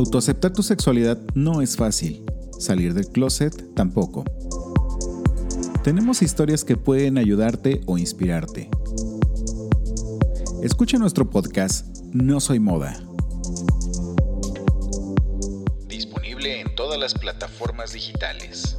Autoaceptar tu sexualidad no es fácil, salir del closet tampoco. Tenemos historias que pueden ayudarte o inspirarte. Escucha nuestro podcast No Soy Moda. Disponible en todas las plataformas digitales.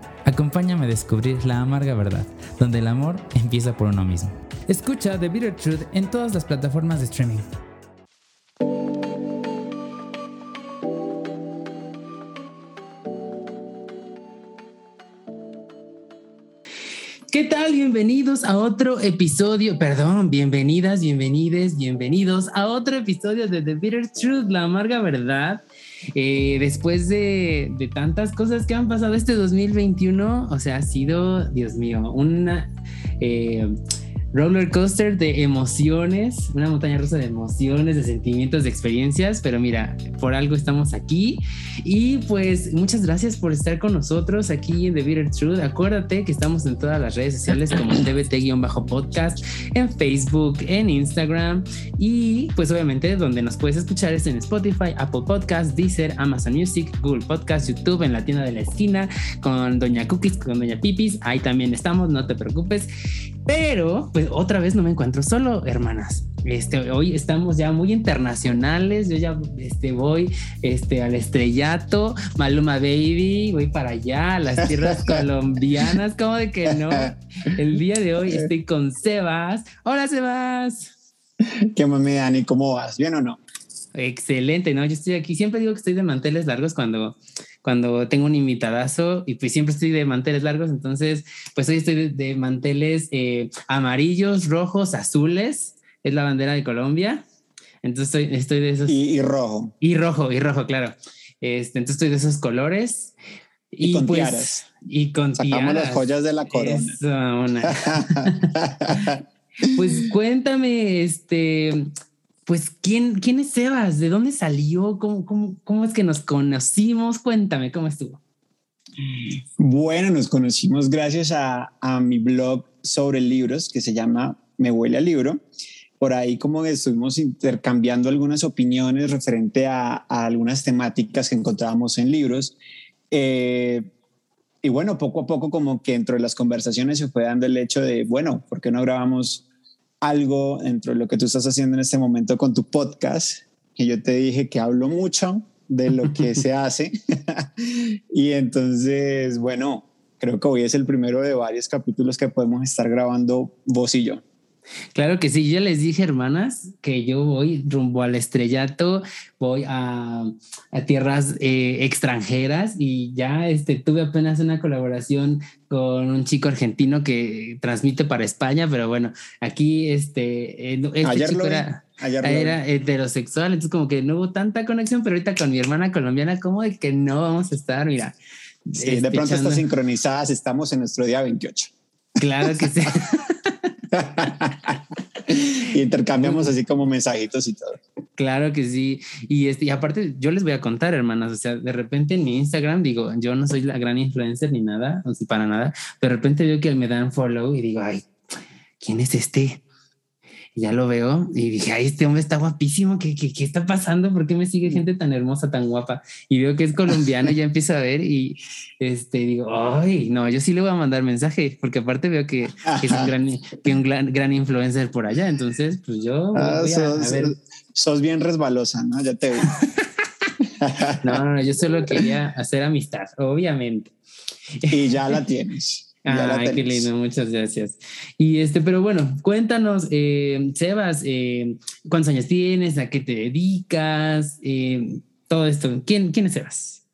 Acompáñame a descubrir la amarga verdad, donde el amor empieza por uno mismo. Escucha The Bitter Truth en todas las plataformas de streaming. ¿Qué tal? Bienvenidos a otro episodio, perdón, bienvenidas, bienvenides, bienvenidos a otro episodio de The Bitter Truth, la amarga verdad. Eh, después de, tantas cosas que han pasado este 2021, o sea, ha sido, Dios mío, una... Eh, roller coaster de emociones, una montaña rusa de emociones, de sentimientos, de experiencias, pero mira, por algo estamos aquí y pues muchas gracias por estar con nosotros aquí en The Bitter Truth. Acuérdate que estamos en todas las redes sociales como TBT-podcast, en Facebook, en Instagram y pues obviamente donde nos puedes escuchar es en Spotify, Apple Podcast, Deezer, Amazon Music, Google Podcast, YouTube, en la tienda de la esquina con Doña Cookies, con Doña Pipis, ahí también estamos, no te preocupes. Pero, pues otra vez no me encuentro solo, hermanas. Este, hoy estamos ya muy internacionales. Yo ya este, voy este, al estrellato, Maluma Baby, voy para allá, a las tierras colombianas. ¿Cómo de que no? El día de hoy estoy con Sebas. Hola, Sebas. ¿Qué mami, Dani? ¿Cómo vas? ¿Bien o no? Excelente, ¿no? Yo estoy aquí. Siempre digo que estoy de manteles largos cuando cuando tengo un invitadazo y pues siempre estoy de manteles largos, entonces pues hoy estoy de, manteles eh, amarillos, rojos, azules, es la bandera de Colombia, entonces estoy, estoy de esos... Y, rojo. Y rojo, y rojo, claro. Este, entonces estoy de esos colores. Y, con pues, tiaras. Y con Sacamos las joyas de la corona. pues cuéntame, este, pues, ¿quién, ¿quién es Sebas? ¿De dónde salió? ¿Cómo, cómo, cómo es que nos conocimos? Cuéntame, ¿cómo estuvo? Bueno, nos conocimos gracias a, a mi blog sobre libros que se llama Me huele al libro. Por ahí como estuvimos intercambiando algunas opiniones referente a, a algunas temáticas que encontrábamos en libros. Eh, y bueno, poco a poco como que dentro de las conversaciones se fue dando el hecho de, bueno, ¿por qué no grabamos algo dentro de lo que tú estás haciendo en este momento con tu podcast, que yo te dije que hablo mucho de lo que se hace. y entonces, bueno, creo que hoy es el primero de varios capítulos que podemos estar grabando vos y yo. Claro que sí, ya les dije, hermanas, que yo voy rumbo al estrellato, voy a, a tierras eh, extranjeras y ya este, tuve apenas una colaboración con un chico argentino que transmite para España, pero bueno, aquí este, eh, este chico era, era heterosexual, entonces como que no hubo tanta conexión, pero ahorita con mi hermana colombiana, como de que no vamos a estar, mira. Sí, de este, pronto está sincronizadas, estamos en nuestro día 28. Claro que sí. y intercambiamos así como mensajitos y todo. Claro que sí. Y, este, y aparte, yo les voy a contar, hermanas, o sea, de repente en mi Instagram digo, yo no soy la gran influencer ni nada, o sea, para nada, de repente veo que me dan follow y digo, ay, ¿quién es este? Ya lo veo y dije, ay, este hombre está guapísimo, ¿qué, qué, qué está pasando? ¿Por qué me sigue gente tan hermosa, tan guapa? Y veo que es colombiano, ya empiezo a ver y este, digo, ay, no, yo sí le voy a mandar mensaje, porque aparte veo que, es un gran, que un gran, gran, influencer por allá, entonces, pues yo ah, sos, sos, bien resbalosa, ¿no? Ya te veo. no, no, yo solo quería hacer amistad, obviamente. Y ya la tienes. Ay, qué lindo, muchas gracias. Y este, pero bueno, cuéntanos, eh, Sebas, eh, ¿cuántos años tienes? ¿A qué te dedicas? Eh, todo esto. ¿Quién, ¿Quién es Sebas?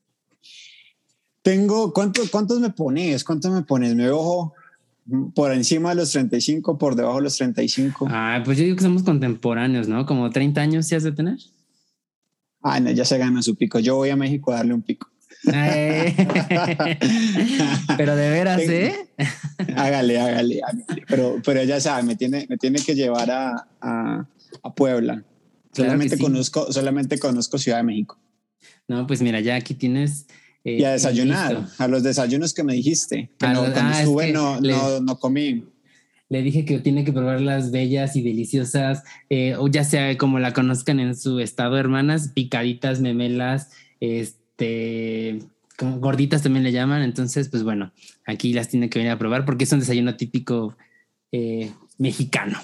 Tengo, ¿cuántos, ¿cuántos me pones? ¿Cuántos me pones? Me ojo por encima de los 35, por debajo de los 35. Ah, pues yo digo que somos contemporáneos, ¿no? Como 30 años se has de tener. Ah, no, ya se gana su pico. Yo voy a México a darle un pico. Pero de veras, ¿eh? hágale, hágale, hágale. Pero, pero ya sabe, me tiene, me tiene que llevar a, a, Puebla. Solamente, conozco, solamente conozco Ciudad de México. No, pues mira, ya aquí tienes. Eh, y a desayunar, a los desayunos que me dijiste. Que no, cuando ah, estuve no, no, no comí le dije que tiene que probar las bellas y deliciosas, eh, o ya sea como la conozcan en su estado, hermanas, picaditas, memelas, este, como gorditas también le llaman. Entonces, pues bueno, aquí las tiene que venir a probar porque es un desayuno típico eh, mexicano.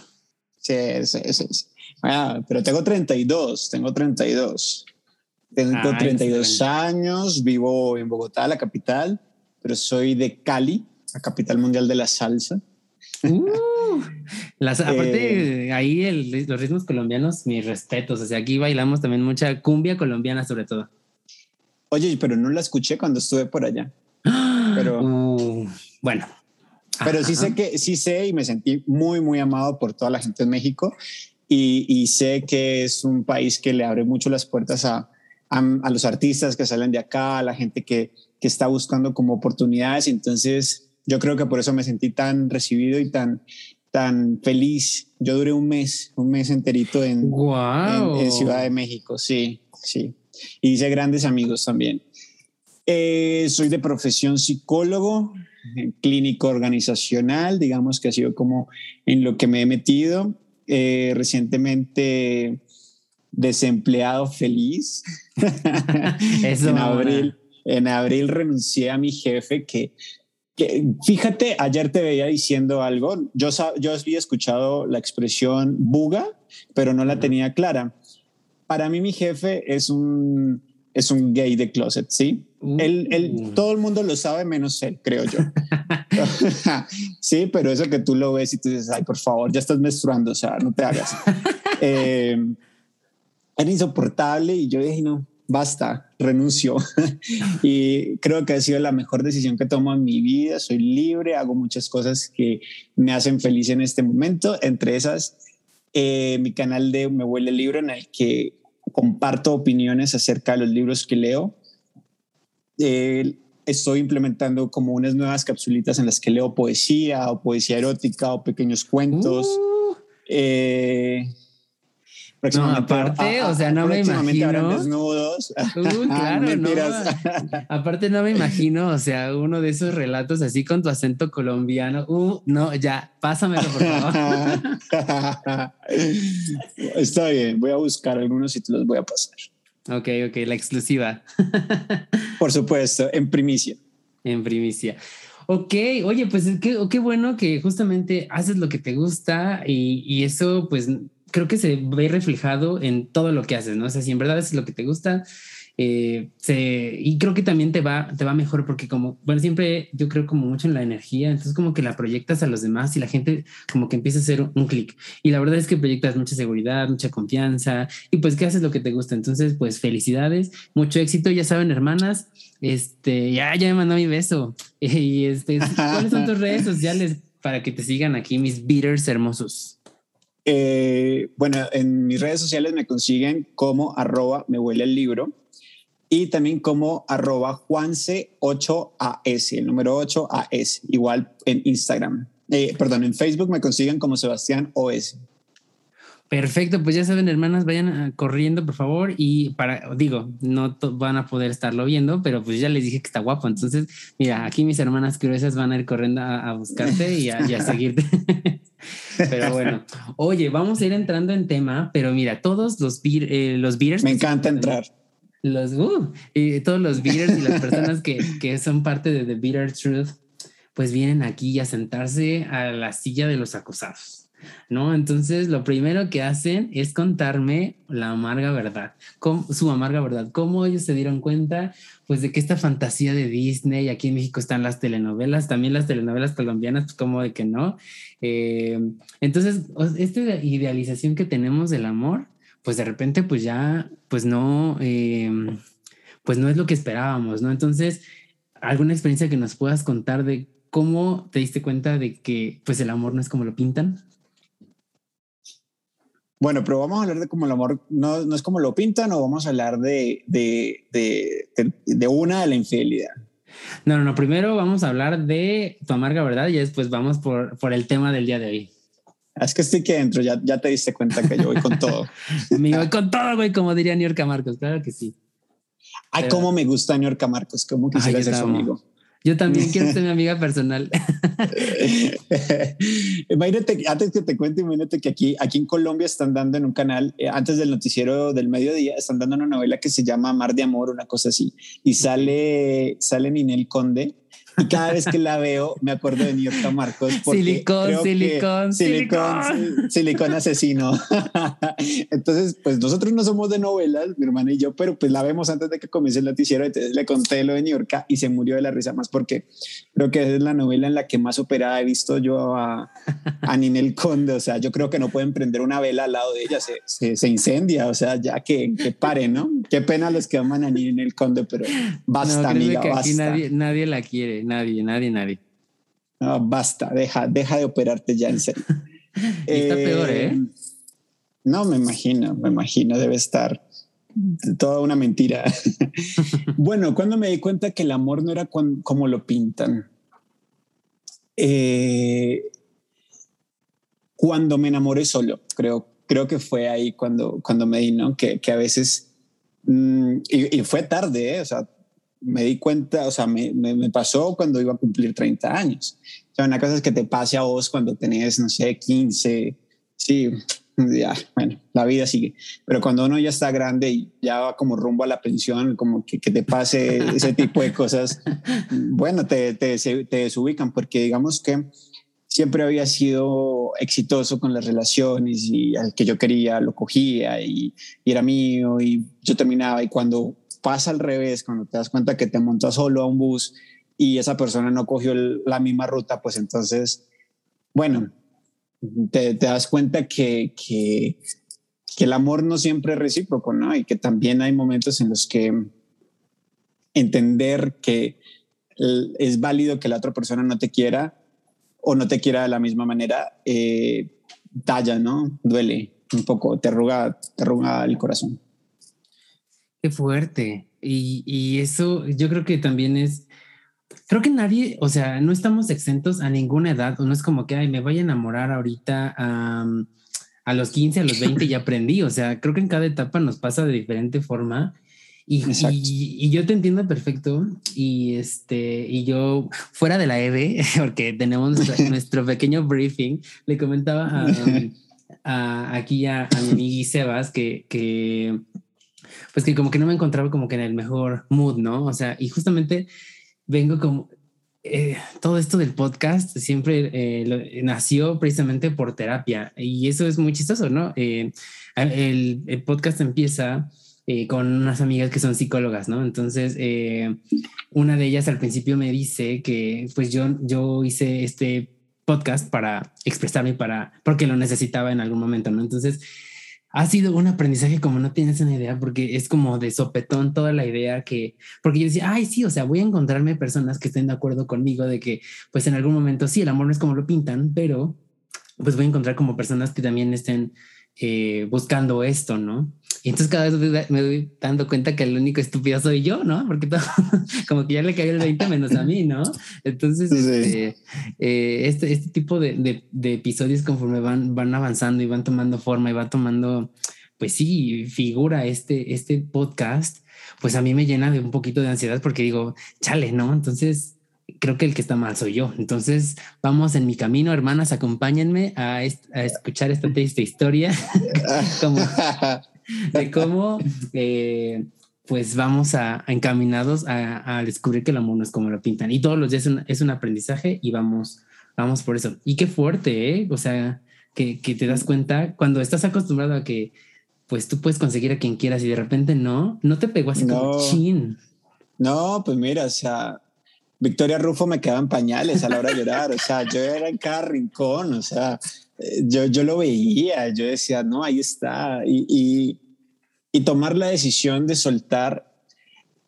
Sí, sí, sí. Ah, pero tengo 32, tengo 32. Tengo 32 años, vivo en Bogotá, la capital, pero soy de Cali, la capital mundial de la salsa. Uh, las, aparte, eh, ahí los ritmos colombianos, mis respetos. O sea, aquí bailamos también mucha cumbia colombiana, sobre todo. Oye, pero no la escuché cuando estuve por allá. Pero uh, bueno. Pero sí sé que sí sé y me sentí muy, muy amado por toda la gente en México. Y, sé que es un país que le abre mucho las puertas a, a, los artistas que salen de acá, a la gente que, que está buscando como oportunidades. Entonces, yo creo que por eso me sentí tan recibido y tan, tan feliz. Yo duré un mes, un mes enterito en, en, Ciudad de México, sí, sí. Y hice grandes amigos también. Eh, soy de profesión psicólogo, clínico organizacional, digamos que ha sido como en lo que me he metido. Eh, recientemente desempleado feliz. Eso, en, abril, en abril renuncié a mi jefe que fíjate, ayer te veía diciendo algo. Yo, yo había escuchado la expresión buga, pero no la tenía clara. Para mí, mi jefe es un, es un gay de closet, ¿sí? Él, él, uh. todo el mundo lo sabe menos él, creo yo. sí, pero eso que tú lo ves y tú dices, ay, por favor, ya estás menstruando, o sea, no te hagas. eh, era insoportable y yo dije, no, basta, renuncio. y creo que ha sido la mejor decisión que tomo en mi vida. Soy libre, hago muchas cosas que me hacen feliz en este momento. Entre esas, eh, mi canal de Me Huele Libro, en el que comparto opiniones acerca de los libros que leo. Eh, estoy implementando como unas nuevas capsulitas en las que leo poesía o poesía erótica o pequeños cuentos. Uh. Eh, no, aparte, o sea, no me imagino. desnudos. Uh, claro, no. Aparte, no me imagino, o sea, uno de esos relatos así con tu acento colombiano. Uh, no, ya, pásamelo, por favor. Está bien, voy a buscar algunos y te los voy a pasar. Ok, ok, la exclusiva. por supuesto, en primicia. En primicia. Ok, oye, pues qué, qué bueno que justamente haces lo que te gusta y, y eso, pues creo que se ve reflejado en todo lo que haces, ¿no? O sea, si en verdad es lo que te gusta, eh, se, y creo que también te va, te va mejor porque como, bueno, siempre yo creo como mucho en la energía, entonces como que la proyectas a los demás y la gente como que empieza a hacer un clic. Y la verdad es que proyectas mucha seguridad, mucha confianza y pues que haces lo que te gusta. Entonces, pues felicidades, mucho éxito, ya saben, hermanas, este, ya, ya me mandó mi beso. Y este, ¿cuáles son tus redes sociales para que te sigan aquí mis beaters hermosos? Eh, bueno, en mis redes sociales me consiguen como arroba me huele el libro y también como arroba juance8as, el número 8as, igual en Instagram. Eh, perdón, en Facebook me consiguen como Sebastián OS. Perfecto, pues ya saben, hermanas, vayan ah, corriendo, por favor. Y para, digo, no van a poder estarlo viendo, pero pues ya les dije que está guapo. Entonces, mira, aquí mis hermanas curiosas van a ir corriendo a, buscarte y a, y a seguirte. Pero bueno, oye, vamos a ir entrando en tema, pero mira, todos los, eh, los beers. Me encanta entrar. Los, uh, y todos los beers y las personas que, que son parte de The Beater Truth, pues vienen aquí a sentarse a la silla de los acusados. ¿No? Entonces, lo primero que hacen es contarme la amarga verdad, su amarga verdad, cómo ellos se dieron cuenta, pues, de que esta fantasía de Disney, aquí en México están las telenovelas, también las telenovelas colombianas, pues, como de que no. Eh, entonces, esta idealización que tenemos del amor, pues, de repente, pues, ya, pues, no, em, pues, no es lo que esperábamos, ¿no? Entonces, alguna experiencia que nos puedas contar de cómo te diste cuenta de que, pues, el amor no es como lo pintan. Bueno, pero vamos a hablar de cómo el amor no, no es como lo pintan o vamos a hablar de, de, de, de, una de la infidelidad. No, no, no. Primero vamos a hablar de tu amarga verdad y después vamos por, por el tema del día de hoy. Es que estoy aquí adentro, ya, ya te diste cuenta que yo voy con todo. Me voy con todo, güey, como diría Niorca Marcos, claro que sí. Ay, cómo me gusta Niorca Marcos, cómo quisiera ser su amigo. Yo también quiero ser mi amiga personal. imagínate, antes que te cuente, imagínate que aquí, aquí en Colombia están dando en un canal, eh, antes del noticiero del mediodía, están dando una novela que se llama Mar de Amor, una cosa así, y sale, sale Ninel Conde y cada vez que la veo me acuerdo de Niorca Marcos. Silicón, silicón, silicón, silicón asesino. entonces, pues nosotros no somos de novelas, mi hermana y yo, pero pues la vemos antes de que comience el noticiero. Entonces le conté lo de Niorca y se murió de la risa más porque creo que es la novela en la que más operada he visto yo a, a Ninel Conde. O sea, yo creo que no pueden prender una vela al lado de ella, se, se, incendia. O sea, ya que, que pare, ¿no? Qué pena los que aman a Ninel Conde, pero basta, amiga, basta. nadie, nadie la quiere nadie, nadie, nadie. No, basta, deja, deja de operarte ya en serio. está peor, ¿eh? ¿eh? No, me imagino, me imagino, debe estar toda una mentira. bueno, cuando me di cuenta que el amor no era como lo pintan. Eh, cuando me enamoré solo, creo, creo que fue ahí cuando, cuando me di, ¿no? Que, que a veces, mm, y, fue tarde, ¿eh? o sea, me di cuenta, o sea, me, me, pasó cuando iba a cumplir 30 años. O sea, una cosa es que te pase a vos cuando tenés, no sé, 15, sí, ya, bueno, la vida sigue. Pero cuando uno ya está grande y ya va como rumbo a la pensión, como que, que te pase ese tipo de cosas, bueno, te, te, te desubican porque digamos que siempre había sido exitoso con las relaciones y al que yo quería lo cogía y, y era mío y yo terminaba y cuando pasa al revés, cuando te das cuenta que te montas solo a un bus y esa persona no cogió la misma ruta, pues entonces, bueno, te, das cuenta que, que, el amor no siempre es recíproco, ¿no? Y que también hay momentos en los que entender que es válido que la otra persona no te quiera o no te quiera de la misma manera, eh, talla, ¿no? Duele un poco, te arruga, te arruga el corazón. Qué fuerte. Y, y, eso yo creo que también es, creo que nadie, o sea, no estamos exentos a ninguna edad, o no es como que, ay, me voy a enamorar ahorita a los 15, a los 20 y aprendí, o sea, creo que en cada etapa nos pasa de diferente forma. Y, y, yo te entiendo perfecto y este y yo fuera de la EVE porque tenemos nuestro, pequeño briefing le comentaba a, a aquí a, a mi amiga Sebas que, que pues que como que no me encontraba como que en el mejor mood, ¿no? O sea, y justamente vengo como, eh, todo esto del podcast siempre eh, nació precisamente por terapia y eso es muy chistoso, ¿no? Eh, el, el, podcast empieza con unas amigas que son psicólogas, ¿no? Entonces, una de ellas al principio me dice que pues yo, yo hice este podcast para expresarme, para, porque lo necesitaba en algún momento, ¿no? Entonces, ha sido un aprendizaje como no tienes una idea, porque es como de sopetón toda la idea que, porque yo decía, ay, sí, o sea, voy a encontrarme personas que estén de acuerdo conmigo de que, pues en algún momento sí, el amor no es como lo pintan, pero pues voy a encontrar como personas que también estén eh, buscando esto, ¿no? Y entonces cada vez me doy dando cuenta que el único estúpido soy yo, ¿no? Porque todo, como que ya le cayó el 20 menos a mí, ¿no? Entonces, este, eh, este, este, tipo de, de, episodios conforme van, van avanzando y van tomando forma y va tomando, pues sí, figura este, este podcast, pues a mí me llena de un poquito de ansiedad porque digo, chale, ¿no? Entonces, creo que el que está mal soy yo. Entonces, vamos en mi camino, hermanas, acompáñenme a, escuchar esta triste historia de cómo eh, pues vamos a, encaminados a, descubrir que el amor no es como lo pintan. Y todos los días es un, aprendizaje y vamos, vamos por eso. Y qué fuerte, ¿eh? O sea, que, te das cuenta cuando estás acostumbrado a que pues tú puedes conseguir a quien quieras y de repente no, no te pegó así como chin. No, pues mira, o sea, Victoria Rufo me quedaban pañales a la hora de llorar, o sea, yo era en cada rincón, o sea, eh, yo, yo lo veía, yo decía, no, ahí está, y, y, y tomar la decisión de soltar,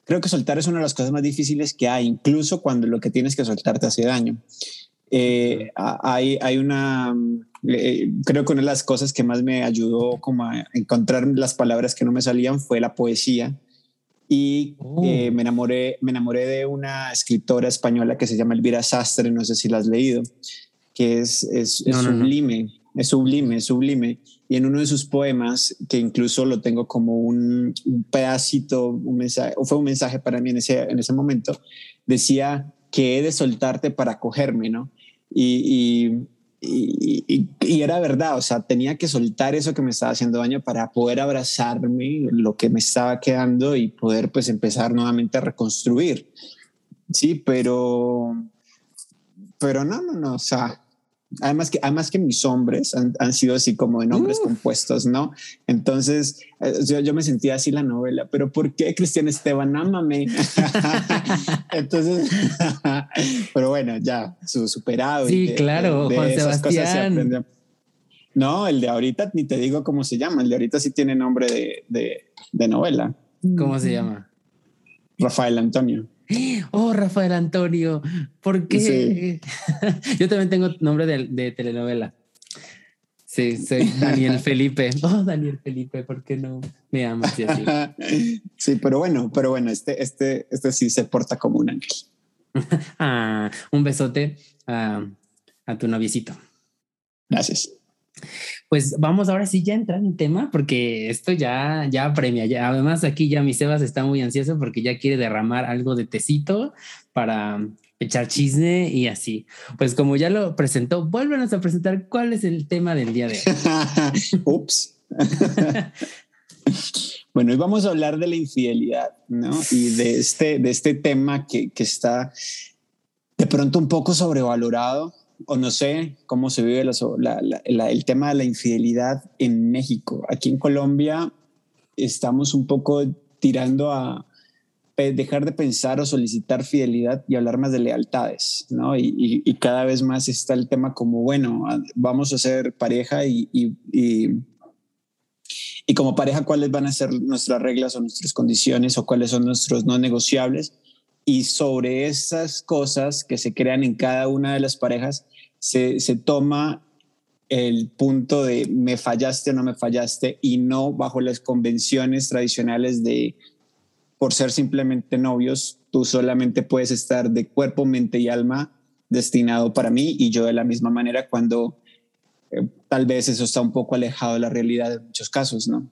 creo que soltar es una de las cosas más difíciles que hay, incluso cuando lo que tienes que soltar te hace daño. Eh, hay, hay una, eh, creo que una de las cosas que más me ayudó como a encontrar las palabras que no me salían fue la poesía. Y oh. me, enamoré, me enamoré de una escritora española que se llama Elvira Sastre, no sé si la has leído, que es, es, sublime, es sublime, es sublime. Y en uno de sus poemas, que incluso lo tengo como un, un pedacito, un mensaje, o fue un mensaje para mí en ese, en ese momento, decía que he de soltarte para cogerme, ¿no? y, y, era verdad, o sea, tenía que soltar eso que me estaba haciendo daño para poder abrazarme, lo que me estaba quedando y poder pues empezar nuevamente a reconstruir. Sí, pero, pero no, no, no, o sea, Además que, además que mis hombres han, han sido así como de nombres compuestos, ¿no? Entonces eh, yo, yo, me sentía así la novela, pero ¿por qué Cristian Esteban? Ámame. Entonces, pero bueno, ya su, superado. Sí, claro, Juan Sebastián. No, el de ahorita ni te digo cómo se llama, el de ahorita sí tiene nombre de, de, de novela. ¿Cómo se llama? Rafael Antonio. Oh, Rafael Antonio, ¿por qué? Yo también tengo nombre de, telenovela. Sí, soy Daniel Felipe. Oh, Daniel Felipe, ¿por qué no me amas así? Sí, pero bueno, pero bueno, este, este, este sí se porta como un ángel. ah, un besote a, a tu noviecito. Gracias. Pues vamos ahora sí ya a entrar en tema porque esto ya, ya premia. Ya. Además aquí ya mi Sebas está muy ansioso porque ya quiere derramar algo de tecito para echar chisme y así. Pues como ya lo presentó, vuélvenos a presentar cuál es el tema del día de hoy. Ups. bueno, hoy vamos a hablar de la infidelidad, ¿no? Y de este, de este tema que, que está de pronto un poco sobrevalorado o no sé cómo se vive el tema de la infidelidad en México. Aquí en Colombia estamos un poco tirando a dejar de pensar o solicitar fidelidad y hablar más de lealtades, ¿no? Y, cada vez más está el tema como, bueno, vamos a ser pareja y, y, como pareja, ¿cuáles van a ser nuestras reglas o nuestras condiciones o cuáles son nuestros no negociables? y sobre esas cosas que se crean en cada una de las parejas se, toma el punto de me fallaste o no me fallaste y no bajo las convenciones tradicionales de por ser simplemente novios, tú solamente puedes estar de cuerpo, mente y alma destinado para mí y yo de la misma manera cuando eh, tal vez eso está un poco alejado de la realidad en muchos casos, ¿no?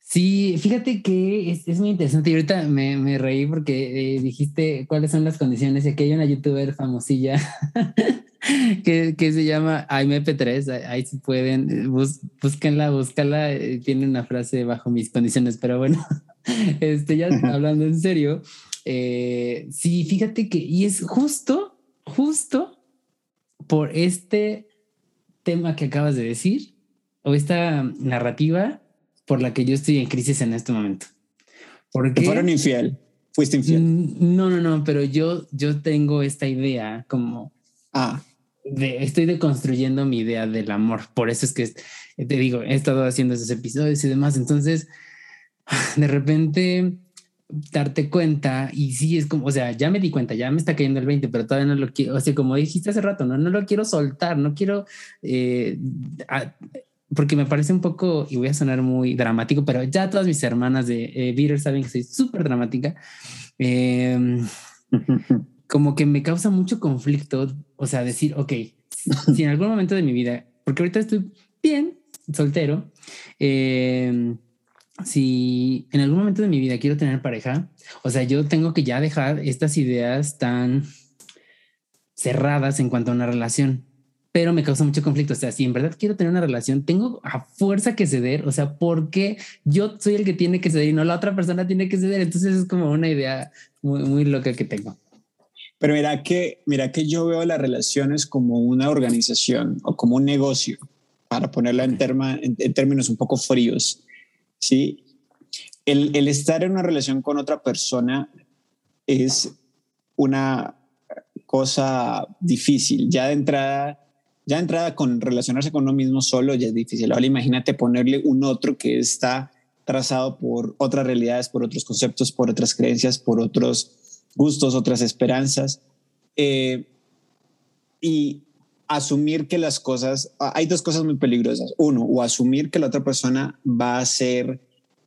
Sí, fíjate que es, muy interesante y ahorita me, me reí porque eh, dijiste cuáles son las condiciones y aquí hay una youtuber famosilla que, que, se llama AMP3, ahí si pueden, eh, bus, búsquenla, búscala, eh, tiene una frase bajo mis condiciones, pero bueno, este, ya hablando en serio, sí, fíjate que, y es justo, justo por este tema que acabas de decir, o esta narrativa, por la que yo estoy en crisis en este momento. Porque fueron infiel, fuiste infiel. Mm, no, no, no, pero yo, yo tengo esta idea como ah. De, estoy deconstruyendo mi idea del amor. Por eso es que te digo, he estado haciendo esos episodios y demás. Entonces, de repente darte cuenta y sí es como, o sea, ya me di cuenta, ya me está cayendo el 20, pero todavía no lo quiero, o sea, como dijiste hace rato, no, no lo quiero soltar, no quiero eh, porque me parece un poco, y voy a sonar muy dramático, pero ya todas mis hermanas de eh, saben que soy súper dramática. Em, como que me causa mucho conflicto, o sea, decir, ok, si en algún momento de mi vida, porque ahorita estoy bien, soltero, em, si en algún momento de mi vida quiero tener pareja, o sea, yo tengo que ya dejar estas ideas tan cerradas en cuanto a una relación pero me causa mucho conflicto. O sea, si en verdad quiero tener una relación, tengo a fuerza que ceder. O sea, porque yo soy el que tiene que ceder y no la otra persona tiene que ceder. Entonces es como una idea muy, muy loca que tengo. Pero mira que, mira que yo veo las relaciones como una organización o como un negocio, para ponerla en, en, términos un poco fríos. Sí, el, el estar en una relación con otra persona es una cosa difícil. Ya de entrada ya entrada con relacionarse con uno mismo solo ya es difícil. Ahora imagínate ponerle un otro que está trazado por otras realidades, por otros conceptos, por otras creencias, por otros gustos, otras esperanzas. Eh, y asumir que las cosas, hay dos cosas muy peligrosas. Uno, o asumir que la otra persona va a ser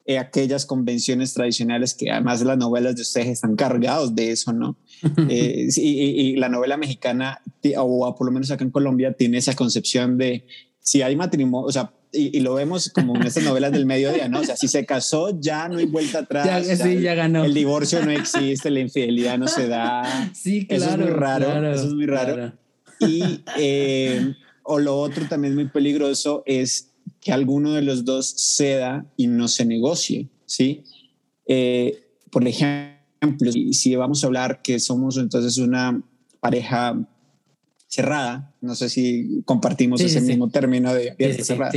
eh, aquellas convenciones tradicionales que además las novelas de ustedes están cargados de eso, ¿no? Eh, y, la novela mexicana, o por lo menos acá en Colombia, tiene esa concepción de si hay matrimonio, o sea, y, lo vemos como en estas novelas del mediodía, ¿no? O sea, si se casó, ya no hay vuelta atrás. Ya, sí, ya ganó. El divorcio no existe, la infidelidad no se da. Sí, claro. Eso es muy raro. eso es muy raro. Y, eh, o lo otro también muy peligroso es que alguno de los dos ceda y no se negocie, ¿sí? Eh, por ejemplo, si vamos a hablar que somos entonces una pareja cerrada, no sé si compartimos ese mismo término de cerrada,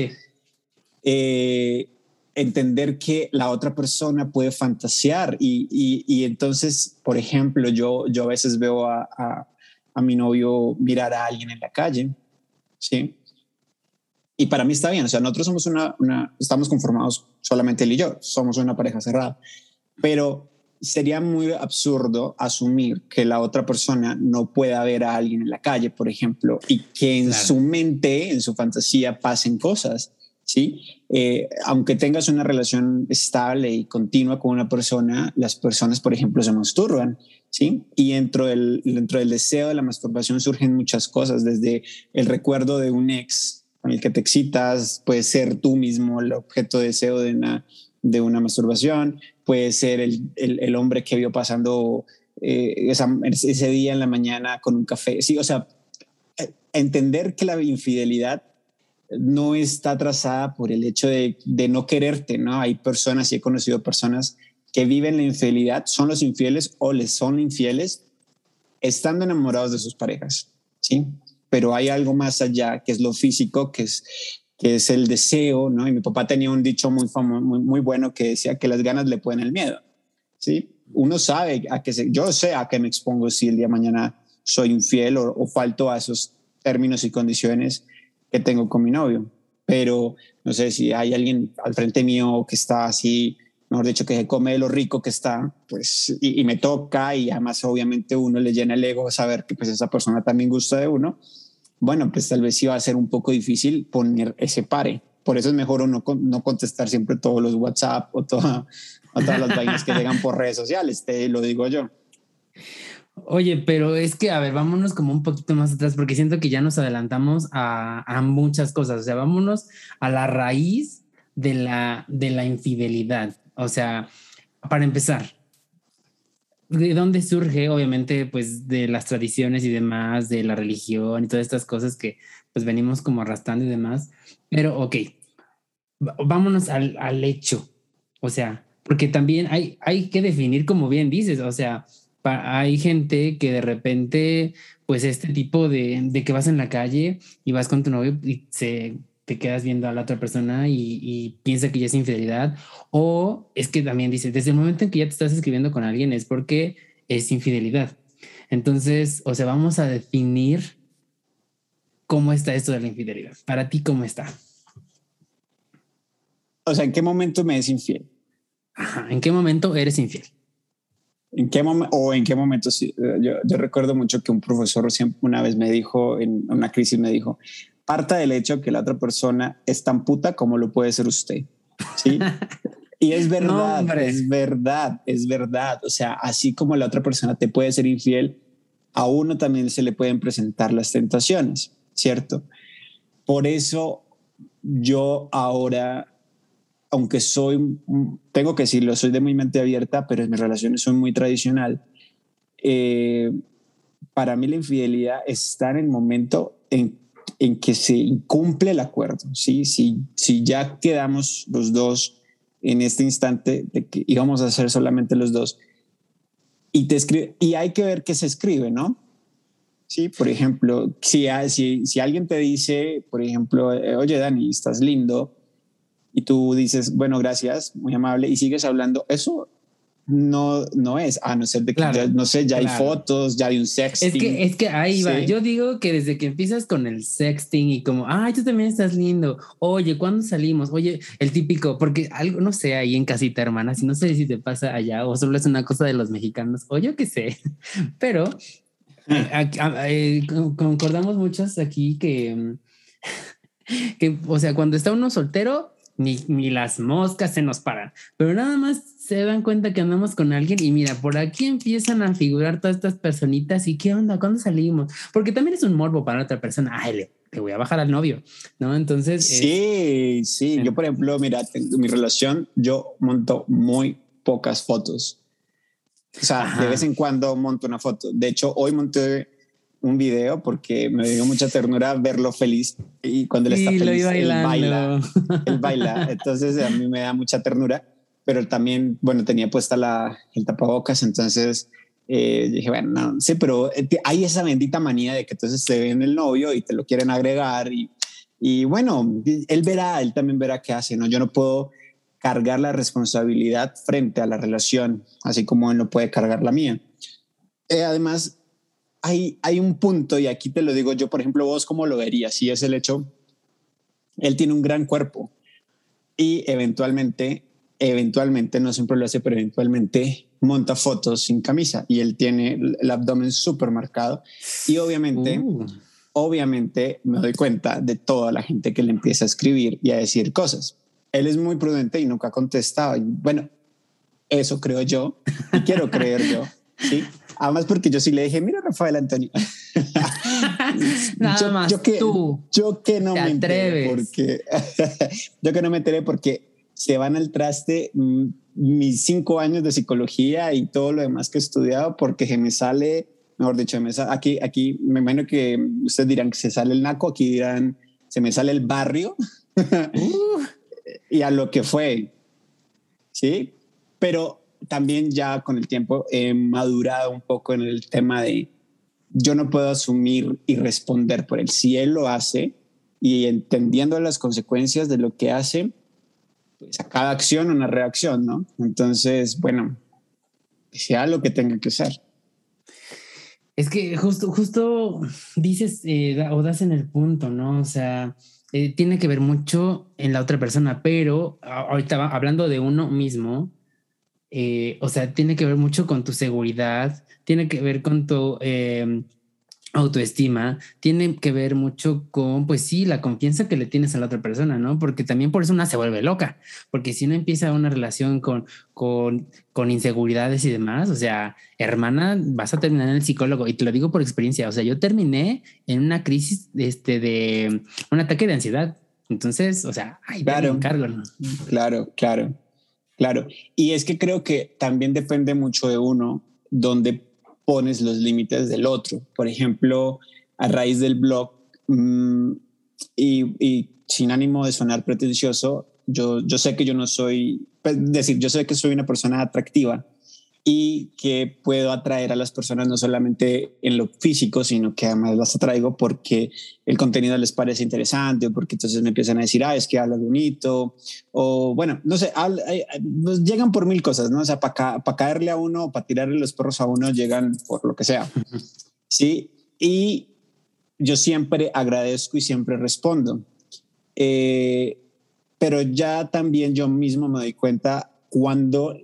eh, entender que la otra persona puede fantasear y, y, entonces, por ejemplo, yo, yo a veces veo a, a, mi novio mirar a alguien en la calle, ¿sí? Y para mí está bien, o sea, nosotros somos una, una, estamos conformados solamente él y yo, somos una pareja cerrada, pero sería muy absurdo asumir que la otra persona no pueda ver a alguien en la calle, por ejemplo, y que en su mente, en su fantasía, pasen cosas. ¿sí? Eh, aunque tengas una relación estable y continua con una persona, las personas, por ejemplo, se masturban, ¿sí? Y dentro del, dentro del deseo de la masturbación surgen muchas cosas, desde el recuerdo de un ex con el que te excitas, puede ser tú mismo el objeto de deseo de una, de una masturbación, puede ser el, el, hombre que vio pasando eh, ese día en la mañana con un café, sí, o sea, eh, entender que la infidelidad no está trazada por el hecho de, no quererte, ¿no? Hay personas y he conocido personas que viven la infidelidad, son los infieles o les son infieles estando enamorados de sus parejas, ¿sí? Pero hay algo más allá, que es lo físico, que es, que es el deseo, ¿no? Y mi papá tenía un dicho muy, famoso, muy, bueno que decía que las ganas le pueden el miedo, ¿sí? Uno sabe a que se, yo sé a qué me expongo si el día de mañana soy infiel o, falto a esos términos y condiciones que tengo con mi novio. Pero no sé si hay alguien al frente mío que está así, mejor dicho, que se come de lo rico que está, pues, y, me toca, y además obviamente uno le llena el ego saber que pues esa persona también gusta de uno. Bueno, pues tal vez sí va a ser un poco difícil poner ese pare. Por eso es mejor uno no contestar siempre todos los WhatsApp o, toda, o todas las vainas que llegan por redes sociales, te lo digo yo. Oye, pero es que, a ver, vámonos como un poquito más atrás, porque siento que ya nos adelantamos a, muchas cosas. O sea, vámonos a la raíz de la, de la infidelidad. O sea, para empezar, ¿de dónde surge? Obviamente, pues de las tradiciones y demás, de la religión y todas estas cosas que pues venimos como arrastrando y demás. Pero, ok, vámonos al, al hecho. O sea, porque también hay, hay que definir, como bien dices, o sea, hay gente que de repente, pues este tipo de, de, que vas en la calle y vas con tu novio y se, te quedas viendo a la otra persona y, piensa que ya es infidelidad. O es que también dice, desde el momento en que ya te estás escribiendo con alguien es porque es infidelidad. Entonces, o sea, vamos a definir cómo está esto de la infidelidad. Para ti, ¿cómo está? O sea, ¿en qué momento me es infiel? Ajá, ¿en qué momento eres infiel? ¿En qué momento o en qué momento? Sí, eh, yo, yo, recuerdo mucho que un profesor una vez me dijo, en una crisis me dijo, parta del hecho que la otra persona es tan puta como lo puede ser usted. Sí. y es verdad, es verdad, es verdad. O sea, así como la otra persona te puede ser infiel, a uno también se le pueden presentar las tentaciones, ¿cierto? Por eso yo ahora aunque soy, tengo que decirlo, soy de muy mente abierta, pero en mis relaciones son muy tradicional. Eh, para mí la infidelidad está en el momento en, en que se incumple el acuerdo. ¿sí? Si, si ya quedamos los dos en este instante de que íbamos a ser solamente los dos, y, te escribe, y hay que ver qué se escribe, ¿no? Sí, por ejemplo, si, si, si alguien te dice, por ejemplo, eh, oye Dani, estás lindo, y tú dices, bueno, gracias, muy amable, y sigues hablando, eso no, no es, a no ser de que, ya, no sé, ya hay fotos, ya hay un sexting. Es que, es que ahí va, yo digo que desde que empiezas con el sexting y como, ay, tú también estás lindo, oye, ¿cuándo salimos? Oye, el típico, porque algo, no sé, ahí en casita, hermana, si no sé si te pasa allá o solo es una cosa de los mexicanos, o yo qué sé, pero eh, eh, concordamos muchos aquí que, que, o sea, cuando está uno soltero, ni, ni, las moscas se nos paran, pero nada más se dan cuenta que andamos con alguien y mira, por aquí empiezan a figurar todas estas personitas y qué onda, ¿cuándo salimos? Porque también es un morbo para otra persona, ay, le, le voy a bajar al novio, ¿no? Entonces... Sí, sí, yo por ejemplo, mira, mi relación, yo monto muy pocas fotos. O sea, de vez en cuando monto una foto. De hecho, hoy monté un video porque me dio mucha ternura verlo feliz y cuando él está feliz, él baila, él baila. Entonces a mí me da mucha ternura, pero también, bueno, tenía puesta la, el tapabocas, entonces eh, dije, bueno, no, sí, pero eh, hay esa bendita manía de que entonces te ven el novio y te lo quieren agregar y, y bueno, él verá, él también verá qué hace, ¿no? Yo no puedo cargar la responsabilidad frente a la relación, así como él no puede cargar la mía. Eh, además, hay, hay un punto, y aquí te lo digo yo, por ejemplo, vos cómo lo verías, si es el hecho, él tiene un gran cuerpo y eventualmente, eventualmente, no siempre lo hace, pero eventualmente monta fotos sin camisa y él tiene el abdomen súper marcado y obviamente... Uh. Obviamente me doy cuenta de toda la gente que le empieza a escribir y a decir cosas él es muy prudente y nunca contestaba. bueno, eso creo yo y quiero creer yo. Sí. Además, porque yo sí le dije, mira, Rafael Antonio. Nada más yo que, tú. Yo que no me enteré porque yo que no me enteré porque se van al traste mm, mis cinco años de psicología y todo lo demás que he estudiado porque se me sale, mejor dicho, me aquí, aquí me imagino que ustedes dirán que se sale el naco, aquí dirán se me sale el barrio. Uh y a lo que fue, ¿sí? Pero también ya con el tiempo he madurado un poco en el tema de yo no puedo asumir y responder por él. Si él lo hace y entendiendo las consecuencias de lo que hace, pues a cada acción una reacción, ¿no? Entonces, bueno, sea lo que tenga que ser. Es que justo, justo dices eh, o das en el punto, ¿no? O sea, eh, tiene que ver mucho en la otra persona, pero ahorita hablando de uno mismo, eh, o sea, tiene que ver mucho con tu seguridad, tiene que ver con tu em, autoestima, tiene que ver mucho con, pues sí, la confianza que le tienes a la otra persona, ¿no? Porque también por eso una se vuelve loca, porque si uno empieza una relación con, con, con inseguridades y demás, o sea, hermana, vas a terminar en el psicólogo, y te lo digo por experiencia, o sea, yo terminé en una crisis este, de un ataque de ansiedad, entonces, o sea, ay, claro, encargo, Claro, claro, claro. Y es que creo que también depende mucho de uno, donde pones los límites del otro. Por ejemplo, a raíz del blog mm, y, sin ánimo de sonar pretencioso, yo, yo sé que yo no soy, es pues, decir, yo sé que soy una persona atractiva, y que puedo atraer a las personas no solamente en lo físico, sino que además las atraigo porque el contenido les parece interesante o porque entonces me empiezan a decir, ah, es que habla bonito o bueno, no sé, pues llegan por mil cosas, ¿no? O sea, para caerle a uno, para tirarle los perros a uno, llegan por lo que sea. Sí, y yo siempre agradezco y siempre respondo. Eh, pero ya también yo mismo me doy cuenta cuando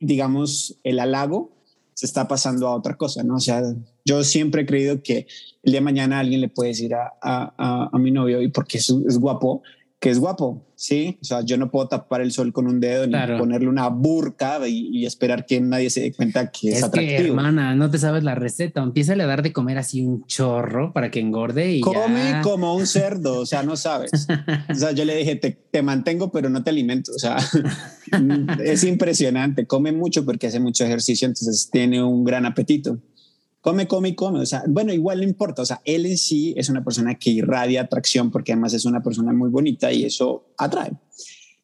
digamos, el halago se está pasando a otra cosa, ¿no? O sea, yo siempre he creído que el día de mañana alguien le puede decir a, a, a mi novio, y porque es, es guapo, que es guapo, ¿sí? O sea, yo no puedo tapar el sol con un dedo ni ponerle una burca y, esperar que nadie se dé cuenta que es, es atractivo. Que, hermana, no te sabes la receta. Empieza a dar de comer así un chorro para que engorde y Come como un cerdo, o sea, no sabes. o sea, yo le dije, te, te mantengo, pero no te alimento. O sea, es impresionante. Come mucho porque hace mucho ejercicio, entonces tiene un gran apetito come, come y come. O sea, bueno, igual no importa. O sea, él en sí es una persona que irradia atracción porque además es una persona muy bonita y eso atrae.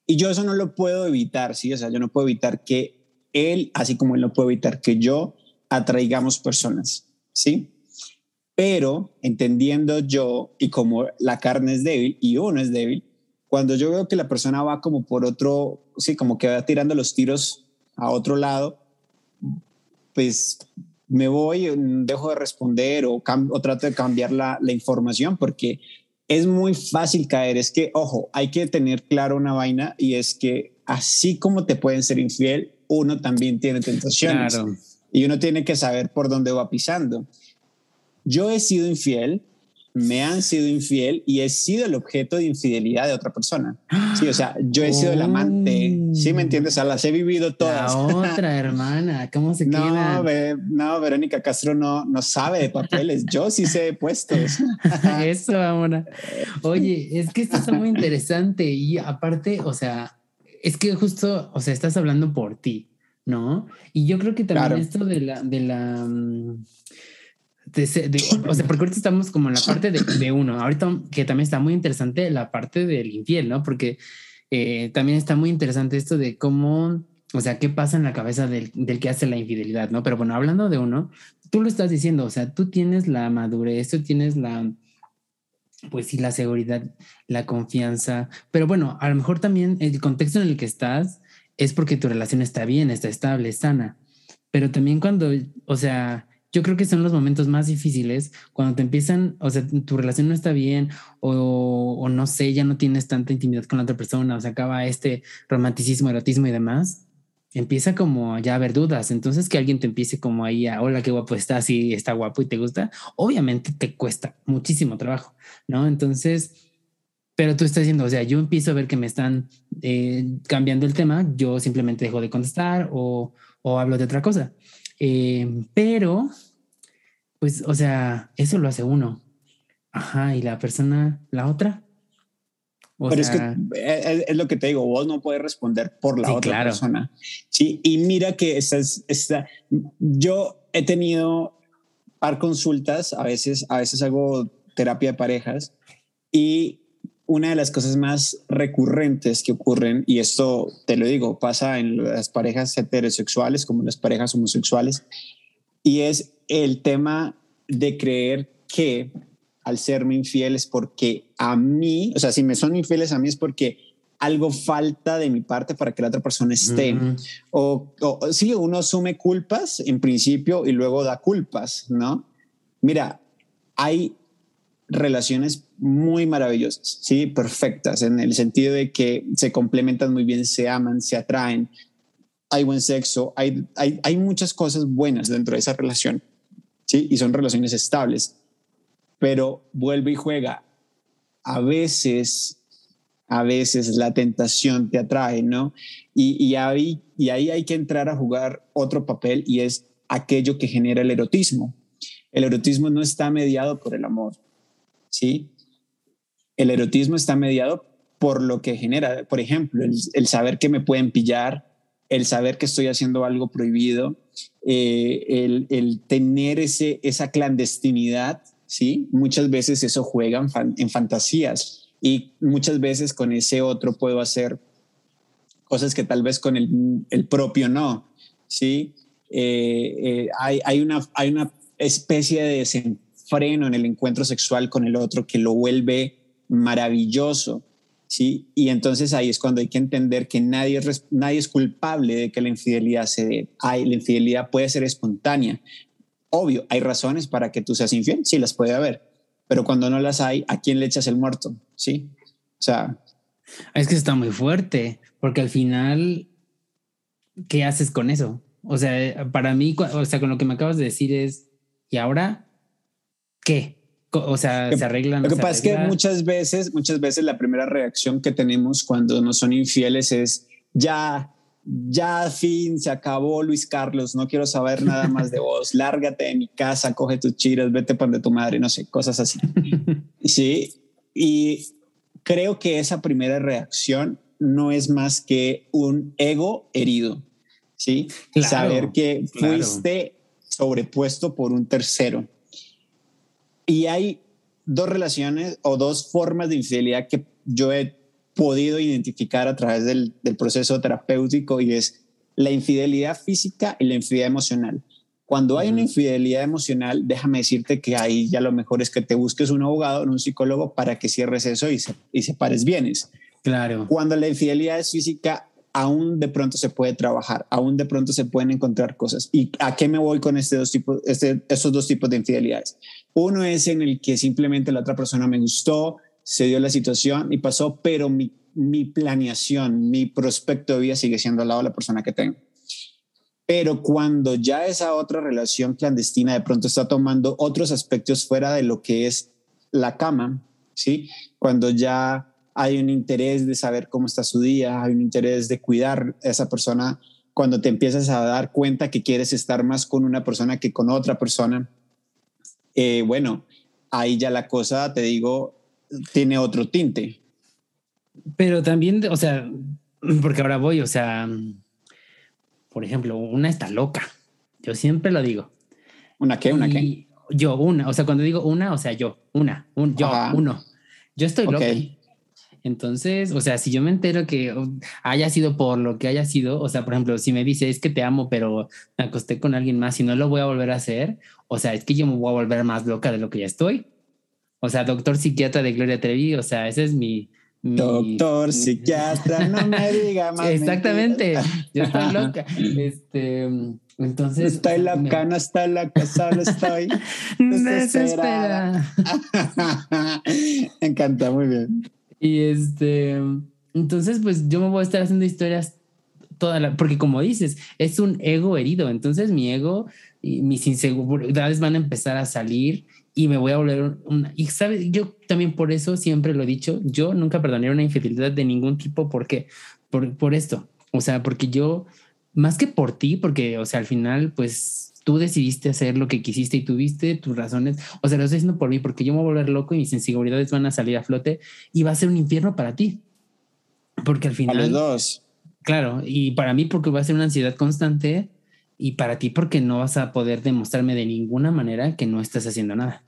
Y yo eso no lo puedo evitar, ¿sí? O sea, yo no puedo evitar que él, así como él no puede evitar que yo atraigamos personas, ¿sí? Pero entendiendo yo y como la carne es débil y uno es débil, cuando yo veo que la persona va como por otro, sí, como que va tirando los tiros a otro lado, pues me voy, dejo de responder o, o trato de cambiar la, la, información porque es muy fácil caer. Es que, ojo, hay que tener claro una vaina y es que así como te pueden ser infiel, uno también tiene tentaciones y uno tiene que saber por dónde va pisando. yo he sido infiel, me han sido infiel y he sido el objeto de infidelidad de otra persona. Sí, o sea, yo he sido el amante. Sí, ¿me entiendes? O sea, las he vivido todas. La otra hermana, ¿cómo se no, queda? no, Verónica Castro no, no sabe de papeles. Yo sí sé de puestos. Eso, vámonos. Oye, es que esto está muy interesante y aparte, o sea, es que justo, o sea, estás hablando por ti, ¿no? Y yo creo que también esto de la, de la, mm, o sea, porque ahorita estamos como en la parte de, uno, ahorita que también está muy interesante la parte del infiel, ¿no? Porque eh, también está muy interesante esto de cómo, o sea, qué pasa en la cabeza del, del, que hace la infidelidad, ¿no? Pero bueno, hablando de uno, tú lo estás diciendo, o sea, tú tienes la madurez, tú tienes la, pues sí, la seguridad, la confianza, pero bueno, a lo mejor también el contexto en el que estás es porque tu relación está bien, está estable, sana, pero también cuando, o sea, yo creo que son los momentos más difíciles cuando te empiezan, o sea, tu relación no está bien o, no sé, ya no tienes tanta intimidad con la otra persona, o sea, acaba este romanticismo, erotismo y demás, empieza como ya a haber dudas. Entonces que alguien te empiece como ahí a, hola, qué guapo estás y está guapo y te gusta, obviamente te cuesta muchísimo trabajo, ¿no? Entonces, pero tú estás diciendo, o sea, yo empiezo a ver que me están eh, cambiando el tema, yo simplemente dejo de contestar o, o hablo de otra cosa. Eh, pero, pues, o sea, eso lo hace uno. Ajá, y la persona, la otra. pero es que es, lo que te digo, vos no puedes responder por la otra persona. Sí, y mira que esta esta, yo he tenido par consultas, a veces, a veces hago terapia de parejas y una de las cosas más recurrentes que ocurren, y esto te lo digo, pasa en las parejas heterosexuales como en las parejas homosexuales, y es el tema de creer que al serme infiel es porque a mí, o sea, si me son infieles a mí es porque algo falta de mi parte para que la otra persona esté. o, o sí, uno asume culpas en principio y luego da culpas, ¿no? Mira, hay relaciones muy maravillosas, sí, perfectas, en el sentido de que se complementan muy bien, se aman, se atraen, hay buen sexo, hay, hay, hay muchas cosas buenas dentro de esa relación, sí, y son relaciones estables, pero vuelve y juega. A veces, a veces la tentación te atrae, ¿no? Y, y, ahí, y ahí hay que entrar a jugar otro papel y es aquello que genera el erotismo. El erotismo no está mediado por el amor, ¿sí? El erotismo está mediado por lo que genera, por ejemplo, el, saber que me pueden pillar, el saber que estoy haciendo algo prohibido, eh, el, tener ese, esa clandestinidad, ¿sí? Muchas veces eso juega en, fantasías y muchas veces con ese otro puedo hacer cosas que tal vez con el, propio no, ¿sí? Eh, eh, hay, hay, una, hay una especie de freno en el encuentro sexual con el otro que lo vuelve maravilloso. ¿sí? Y entonces ahí es cuando hay que entender que nadie es, nadie es culpable de que la infidelidad se dé. Hay, la infidelidad puede ser espontánea. Obvio, hay razones para que tú seas infiel, sí las puede haber, pero cuando no las hay, ¿a quién le echas el muerto? ¿Sí? O sea... Es que está muy fuerte, porque al final, ¿qué haces con eso? O sea, para mí, o sea, con lo que me acabas de decir es, ¿y ahora ¿qué? O sea, se arreglan. Lo que pasa es que muchas veces, muchas veces la primera reacción que tenemos cuando nos son infieles es ya, ya, fin, se acabó Luis Carlos, no quiero saber nada más de vos, lárgate de mi casa, coge tus chiras, vete para de tu madre, no sé, cosas así. sí, y creo que esa primera reacción no es más que un ego herido, ¿sí? Saber que fuiste sobrepuesto por un tercero. Y hay dos relaciones o dos formas de infidelidad que yo he podido identificar a través del, proceso terapéutico y es la infidelidad física y la infidelidad emocional. Cuando hay una infidelidad emocional, déjame decirte que ahí ya lo mejor es que te busques un abogado o un psicólogo para que cierres eso y, y separes bienes. Claro. Cuando la infidelidad es física, aún de pronto se puede trabajar, aún de pronto se pueden encontrar cosas. ¿Y a qué me voy con este dos tipos, este, estos dos tipos de infidelidades? Uno es en el que simplemente la otra persona me gustó, se dio la situación y pasó, pero mi, planeación, mi prospecto de vida sigue siendo al lado de la persona que tengo. Pero cuando ya esa otra relación clandestina de pronto está tomando otros aspectos fuera de lo que es la cama, ¿sí? Cuando ya hay un interés de saber cómo está su día, hay un interés de cuidar a esa persona, cuando te empiezas a dar cuenta que quieres estar más con una persona que con otra persona, eh, bueno, ahí ya la cosa, te digo, tiene otro tinte. Pero también, o sea, porque ahora voy, o sea, por ejemplo, una está loca. Yo siempre lo digo. ¿Una qué? ¿Una qué? Yo, una. O sea, cuando digo una, o sea, yo, una, un, yo, uno. Yo estoy loca. Entonces, o sea, si yo me entero que haya sido por lo que haya sido, o sea, por ejemplo, si me dice es que te amo, pero me acosté con alguien más y no lo voy a volver a hacer, o sea, es que yo me voy a volver más loca de lo que ya estoy. O sea, doctor psiquiatra de Gloria Trevi, o sea, ese es mi, Doctor, psiquiatra, no me diga más. Exactamente, yo estoy loca. Este, entonces. Estoy loca, no estoy loca, solo estoy desesperada. encanta, muy bien. Y este, entonces, pues yo me voy a estar haciendo historias toda la, porque como dices, es un ego herido. Entonces, mi ego y mis inseguridades van a empezar a salir y me voy a volver una. Y sabes, yo también por eso siempre lo he dicho, yo nunca perdonaría una infidelidad de ningún tipo, porque por, por esto, o sea, porque yo, más que por ti, porque, o sea, al final, pues tú decidiste hacer lo que quisiste y tuviste tus razones, o sea, lo estoy haciendo por mí, porque yo me voy a volver loco y mis inseguridades van a salir a flote y va a ser un infierno para ti. Porque al final... A los dos. Claro, y para mí porque va a ser una ansiedad constante y para ti porque no vas a poder demostrarme de ninguna manera que no estás haciendo nada.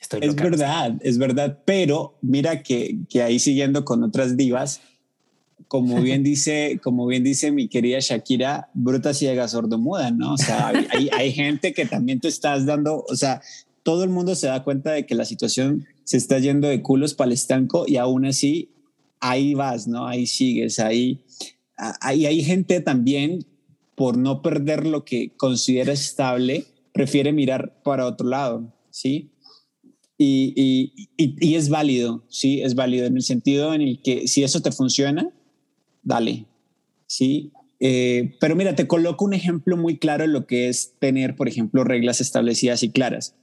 Estoy es verdad, es verdad, pero mira que, que ahí siguiendo con otras divas, como bien dice, como bien dice mi querida Shakira, bruta ciega sordomuda, ¿no? O sea, hay, hay gente que también te estás dando, o sea, todo el mundo se da cuenta de que la situación se está yendo de culos para el estanco y aún así ahí vas, ¿no? Ahí sigues, ahí, ahí hay gente también por no perder lo que considera estable, prefiere mirar para otro lado, ¿sí? Y, y, y, es válido, ¿sí? Es válido en el sentido en el que si eso te funciona, dale, ¿sí? Eh, pero mira, te coloco un ejemplo muy claro de lo que es tener, por ejemplo, reglas establecidas y claras.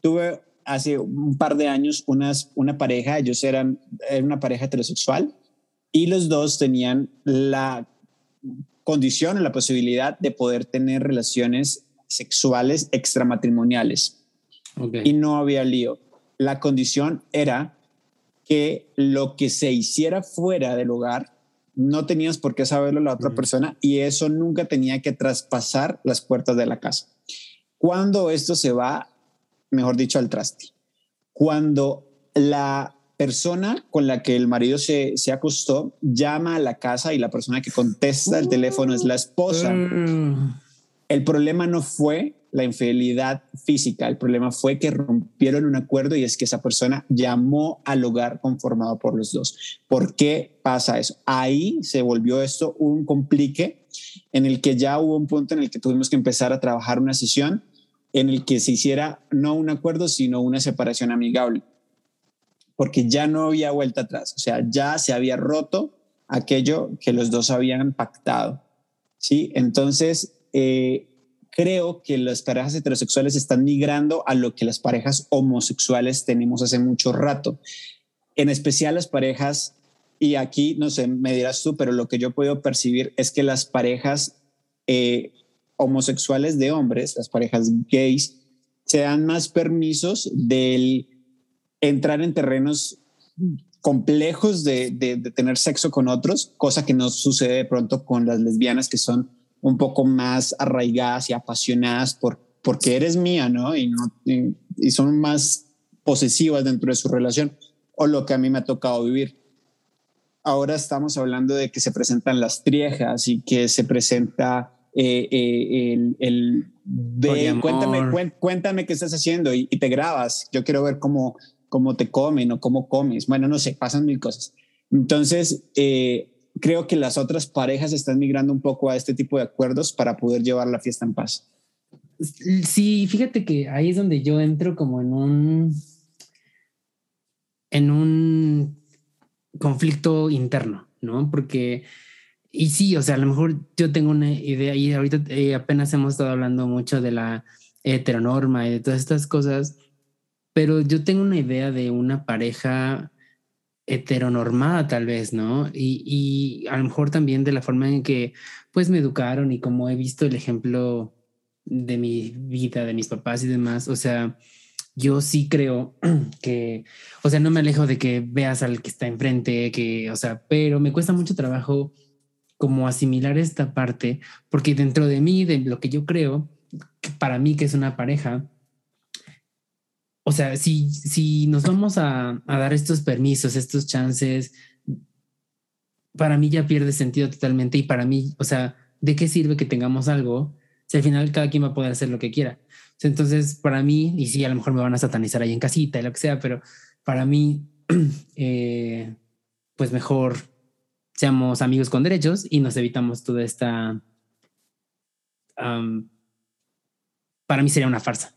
Tuve hace un par de años unas, una pareja, ellos eran, eran una pareja heterosexual y los dos tenían la condición la posibilidad de poder tener relaciones sexuales extramatrimoniales. Y no había lío. La condición era que lo que se hiciera fuera del hogar no tenías por qué saberlo la otra persona y eso nunca tenía que traspasar las puertas de la casa. Cuando esto se va, mejor dicho, al traste. Cuando la persona con la que el marido se, se acostó llama a la casa y la persona que contesta el teléfono es la esposa. Mm. El problema no fue la infidelidad física, el problema fue que rompieron un acuerdo y es que esa persona llamó al hogar conformado por los dos. ¿Por qué pasa eso? Ahí se volvió esto un complique en el que ya hubo un punto en el que tuvimos que empezar a trabajar una sesión en el que se hiciera no un acuerdo, sino una separación amigable porque ya no había vuelta atrás, o sea, ya se había roto aquello que los dos habían pactado. ¿sí? Entonces, eh, creo que las parejas heterosexuales están migrando a lo que las parejas homosexuales tenemos hace mucho rato, en especial las parejas, y aquí, no sé, me dirás tú, pero lo que yo puedo percibir es que las parejas eh, homosexuales de hombres, las parejas gays, se dan más permisos del entrar en terrenos complejos de, tener sexo con otros, cosa que no sucede de pronto con las lesbianas que son un poco más arraigadas y apasionadas por porque eres mía, ¿no? Y, no, y, son más posesivas dentro de su relación, o lo que a mí me ha tocado vivir. Ahora estamos hablando de que se presentan las triejas y que se presenta eh, eh, el, el cuéntame, cuéntame qué estás haciendo y, y, te grabas. Yo quiero ver cómo, cómo te comen o cómo comes. Bueno, no sé, pasan mil cosas. Entonces, eh, creo que las otras parejas están migrando un poco a este tipo de acuerdos para poder llevar la fiesta en paz. Sí, fíjate que ahí es donde yo entro como en un en un conflicto interno, ¿no? Porque y sí, o sea, a lo mejor yo tengo una idea y ahorita eh, apenas hemos estado hablando mucho de la heteronorma y de todas estas cosas, pero yo tengo una idea de una pareja heteronormada tal vez, ¿no? Y, y, a lo mejor también de la forma en que pues me educaron y como he visto el ejemplo de mi vida, de mis papás y demás, o sea, yo sí creo que, o sea, no me alejo de que veas al que está enfrente, que, o sea, pero me cuesta mucho trabajo como asimilar esta parte, porque dentro de mí, de lo que yo creo, para mí que es una pareja, o sea, si, si nos vamos a, a, dar estos permisos, estos chances, para mí ya pierde sentido totalmente y para mí, o sea, ¿de qué sirve que tengamos algo si al final cada quien va a poder hacer lo que quiera? Entonces, para mí, y sí, a lo mejor me van a satanizar ahí en casita y lo que sea, pero para mí, eh, pues mejor seamos amigos con derechos y nos evitamos toda esta... Para mí sería una farsa.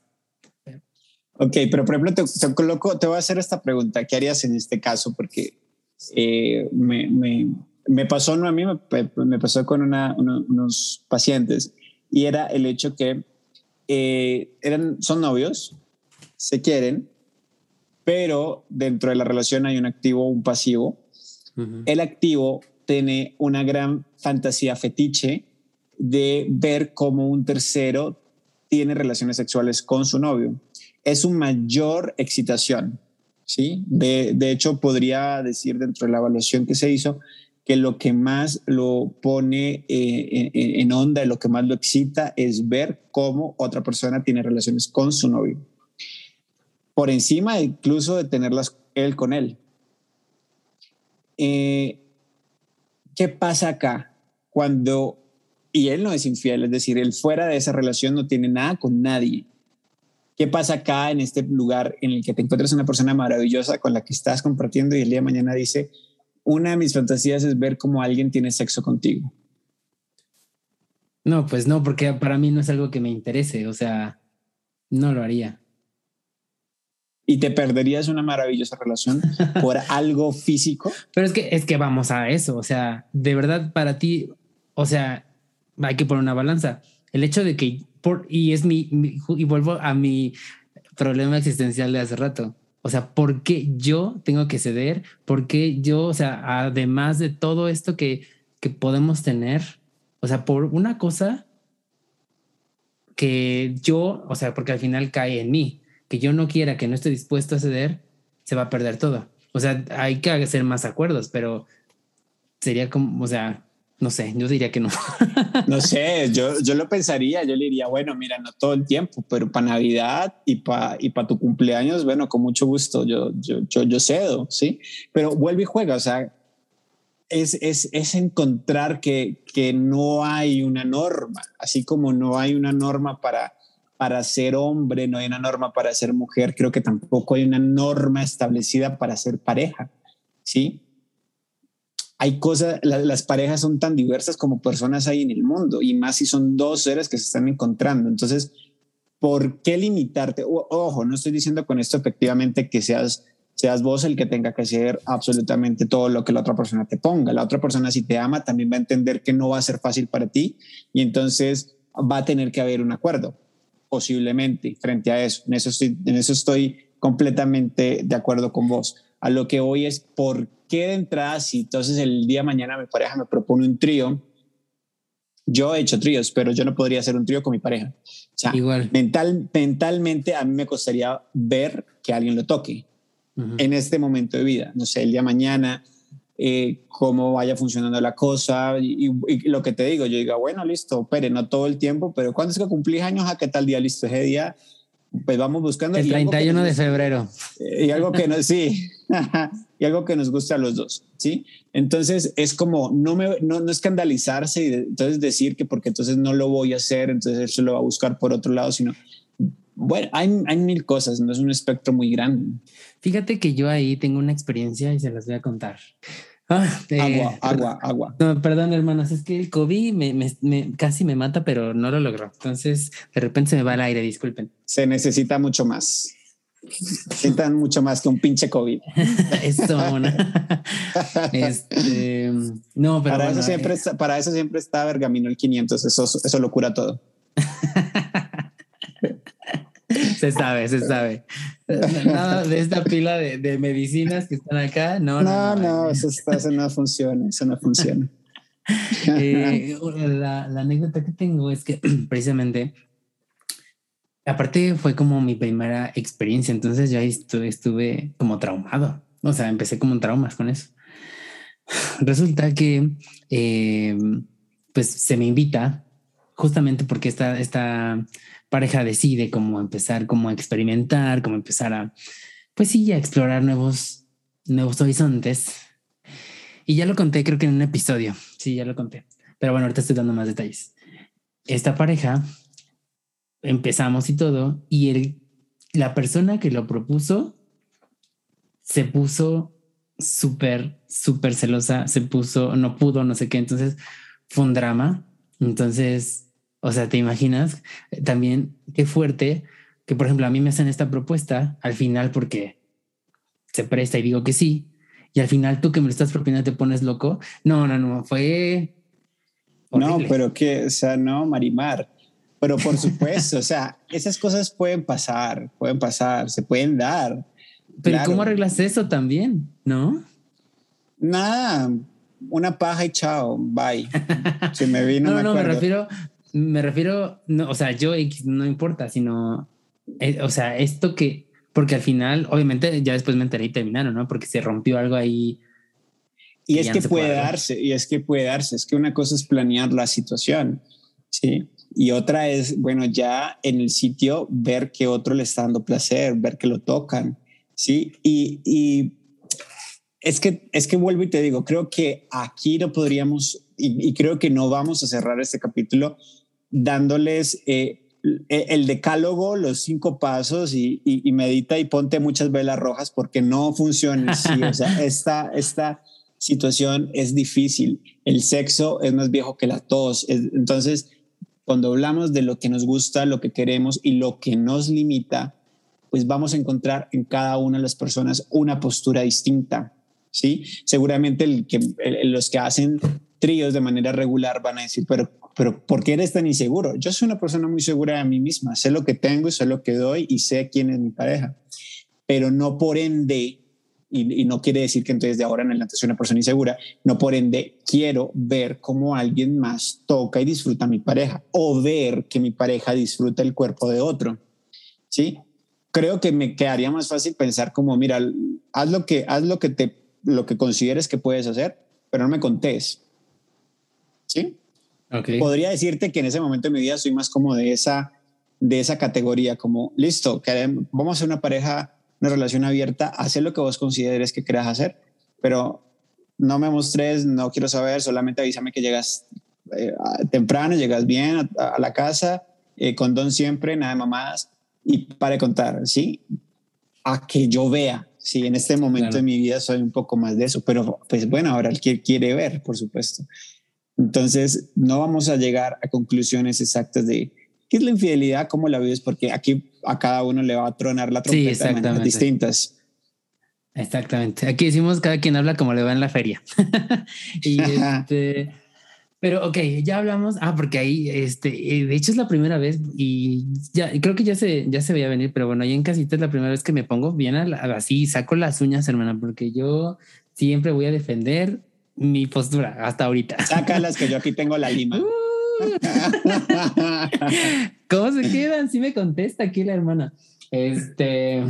Ok, pero por ejemplo, te, te, coloco, te voy a hacer esta pregunta. ¿Qué harías en este caso? Porque eh, me, me, me, pasó, no a mí, me, me pasó con una, uno, unos pacientes y era el hecho que eh, eran, son novios, se quieren, pero dentro de la relación hay un activo, un pasivo. Uh -huh. El activo tiene una gran fantasía fetiche de ver cómo un tercero tiene relaciones sexuales con su novio. Es su mayor excitación, ¿sí? De, de hecho, podría decir dentro de la evaluación que se hizo que lo que más lo pone eh, en, onda, lo que más lo excita es ver cómo otra persona tiene relaciones con su novio. Por encima incluso de tenerlas él con él. Eh, ¿Qué pasa acá cuando, y él no es infiel, es decir, él fuera de esa relación no tiene nada con nadie? ¿Qué pasa acá en este lugar en el que te encuentras una persona maravillosa con la que estás compartiendo y el día de mañana dice, una de mis fantasías es ver cómo alguien tiene sexo contigo. No, pues no, porque para mí no es algo que me interese, o sea, no lo haría. ¿Y te perderías una maravillosa relación por algo físico? Pero es que, es que vamos a eso, o sea, de verdad para ti, o sea, hay que poner una balanza. El hecho de que, por, y es mi, y vuelvo a mi problema existencial de hace rato, o sea, ¿por qué yo tengo que ceder? ¿Por qué yo, o sea, además de todo esto que, que podemos tener, o sea, por una cosa que yo, o sea, porque al final cae en mí, que yo no quiera, que no esté dispuesto a ceder, se va a perder todo. O sea, hay que hacer más acuerdos, pero sería como, o sea, no sé, yo diría que no. no sé, yo, yo lo pensaría, yo le diría, bueno, mira, no todo el tiempo, pero para Navidad y para y pa tu cumpleaños, bueno, con mucho gusto, yo, yo, yo, yo cedo, ¿sí? Pero vuelve y juega, o sea, es, es, es encontrar que, que no hay una norma, así como no hay una norma para, para ser hombre, no hay una norma para ser mujer, creo que tampoco hay una norma establecida para ser pareja, ¿sí? Hay cosas, la, las parejas son tan diversas como personas hay en el mundo y más si son dos seres que se están encontrando. Entonces, ¿por qué limitarte? Ojo, no estoy diciendo con esto efectivamente que seas, seas vos el que tenga que hacer absolutamente todo lo que la otra persona te ponga. La otra persona si te ama también va a entender que no va a ser fácil para ti y entonces va a tener que haber un acuerdo, posiblemente, frente a eso. En eso estoy, en eso estoy completamente de acuerdo con vos. A lo que hoy es por qué de entrada, si entonces el día de mañana mi pareja me propone un trío, yo he hecho tríos, pero yo no podría hacer un trío con mi pareja. O sea, Igual. Mental, mentalmente a mí me costaría ver que alguien lo toque uh -huh. en este momento de vida. No sé, el día de mañana, eh, cómo vaya funcionando la cosa y, y, lo que te digo, yo diga, bueno, listo, pero no todo el tiempo, pero cuando es que cumplís años? ¿A qué tal día? Listo, ese día pues vamos buscando. El 31 nos, de febrero. Y algo que nos, sí, y algo que nos gusta a los dos, ¿sí? Entonces es como no, me, no, no escandalizarse y entonces decir que porque entonces no lo voy a hacer, entonces él se lo va a buscar por otro lado, sino, bueno, hay, hay mil cosas, no es un espectro muy grande. Fíjate que yo ahí tengo una experiencia y se las voy a contar. Ah, eh, agua, agua, agua. No, perdón, hermanos, es que el COVID me, me, me, casi me mata, pero no lo logró. Entonces, de repente se me va el aire, disculpen. Se necesita mucho más. Sientan mucho más que un pinche COVID. Esto, este, no, pero para, eso siempre eh, está, para eso siempre está Bergamino el 500. Eso, eso lo cura todo. se sabe, se sabe. Nada de esta pila de, medicinas que están acá. No, no, no, eso, no funciona. Eso no funciona. Eh, la, la anécdota que tengo es que precisamente aparte fue como mi primera experiencia, entonces ya estuve, como traumado, o sea, empecé como traumas con eso. Resulta que eh, pues se me invita justamente porque esta, esta pareja decide cómo empezar, cómo experimentar, cómo empezar a, pues sí, a explorar nuevos, nuevos horizontes. Y ya lo conté, creo que en un episodio, sí, ya lo conté. Pero bueno, ahorita estoy dando más detalles. Esta pareja empezamos y todo, y el, la persona que lo propuso se puso súper, súper celosa, se puso, no pudo, no sé qué, entonces fue un drama. Entonces, o sea, te imaginas también qué fuerte que, por ejemplo, a mí me hacen esta propuesta al final porque se presta y digo que sí, y al final tú que me lo estás proponiendo te pones loco. No, no, no, fue... No, pero que, o sea, no, Marimar, pero por supuesto, o sea, esas cosas pueden pasar, pueden pasar, se pueden dar. Pero ¿cómo arreglas eso también? ¿No? Nada, una paja y chao, bye. Se me vino. no, me no, me refiero, me refiero, no, o sea, yo no importa, sino, eh, o sea, esto que, porque al final, obviamente, ya después me enteré y terminaron, ¿no? Porque se rompió algo ahí. Y es que puede darse, y es que puede darse, es que una cosa es planear la situación, ¿sí? Y otra es, bueno, ya en el sitio ver que otro le está dando placer, ver que lo tocan, ¿sí? Y, y es, que, es que vuelvo y te digo, creo que aquí no podríamos, y, creo que no vamos a cerrar este capítulo dándoles eh, el decálogo, los cinco pasos y, y, medita y ponte muchas velas rojas porque no funciona así. o sea, esta, esta situación es difícil. El sexo es más viejo que la tos. entonces, cuando hablamos de lo que nos gusta, lo que queremos y lo que nos limita, pues vamos a encontrar en cada una de las personas una postura distinta. ¿sí? Seguramente los que hacen tríos de manera regular van a decir, pero, pero ¿por qué eres tan inseguro? Yo soy una persona muy segura de mí misma, sé lo que tengo y sé lo que doy y sé quién es mi pareja, pero no por ende y, no quiere decir que entonces de ahora en adelante soy una persona insegura, no por ende quiero ver cómo alguien más toca y disfruta a mi pareja o ver que mi pareja disfruta el cuerpo de otro. ¿Sí? Creo que me quedaría más fácil pensar como, mira, haz lo que, haz lo que, te, lo que consideres que puedes hacer, pero no me contés. ¿Sí? Okay. Podría decirte que en ese momento de mi vida soy más como de esa, de esa categoría, como, listo, vamos a ser una pareja una relación abierta, hacer lo que vos consideres que quieras hacer, pero no me mostres, no quiero saber, solamente avísame que llegas eh, temprano, llegas bien a, la casa, eh, con don siempre, nada de mamadas, y para contar, ¿sí? A que yo vea, sí, en este momento de mi vida soy un poco más de eso, pero pues bueno, ahora el que quiere ver, por supuesto. Entonces, no vamos a llegar a conclusiones exactas de qué es la infidelidad, cómo la vives, porque aquí a cada uno le va a tronar la trompeta de maneras distintas. Exactamente. Aquí decimos cada quien habla como le va en la feria. y este, pero ok, ya hablamos. Ah, porque ahí, este, eh, de hecho es la primera vez y ya creo que ya se, ya se veía venir, pero bueno, ahí en casita es la primera vez que me pongo bien así, saco las uñas, hermana, porque yo siempre voy a defender mi postura hasta ahorita. Sácalas que yo aquí tengo la lima. Uh, ¿Cómo se quedan? Sí me contesta aquí la hermana. Este,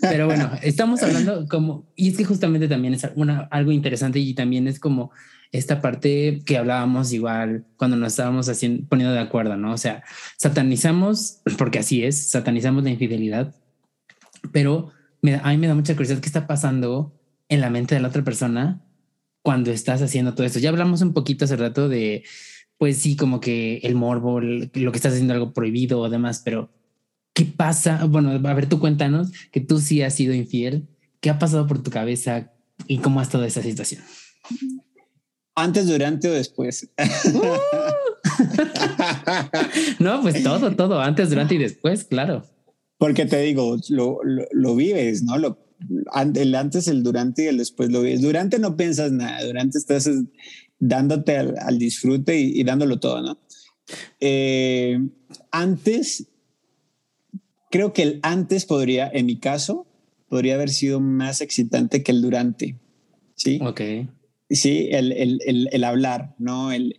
pero bueno, estamos hablando como, y es que justamente también es una, algo interesante y también es como esta parte que hablábamos igual cuando nos estábamos haciendo, poniendo de acuerdo, ¿no? O sea, satanizamos, porque así es, satanizamos la infidelidad, pero me, a mí me da mucha curiosidad qué está pasando en la mente de la otra persona cuando estás haciendo todo esto. Ya hablamos un poquito hace rato de pues sí, como que el morbo, lo que estás haciendo algo prohibido o demás, pero ¿qué pasa? Bueno, a ver, tú cuéntanos que tú sí has sido infiel. ¿Qué ha pasado por tu cabeza y cómo ha estado esa situación? Antes, durante o después. no, pues todo, todo, antes, durante y después, claro. Porque te digo, lo, lo, vives, ¿no? Lo, el antes, el durante y el después lo vives. Durante no piensas nada, durante estás dándote al, disfrute y, dándolo todo, ¿no? Eh, antes, creo que el antes podría, en mi caso, podría haber sido más excitante que el durante. Sí. Ok. Sí, el, el, el, el hablar, ¿no? El,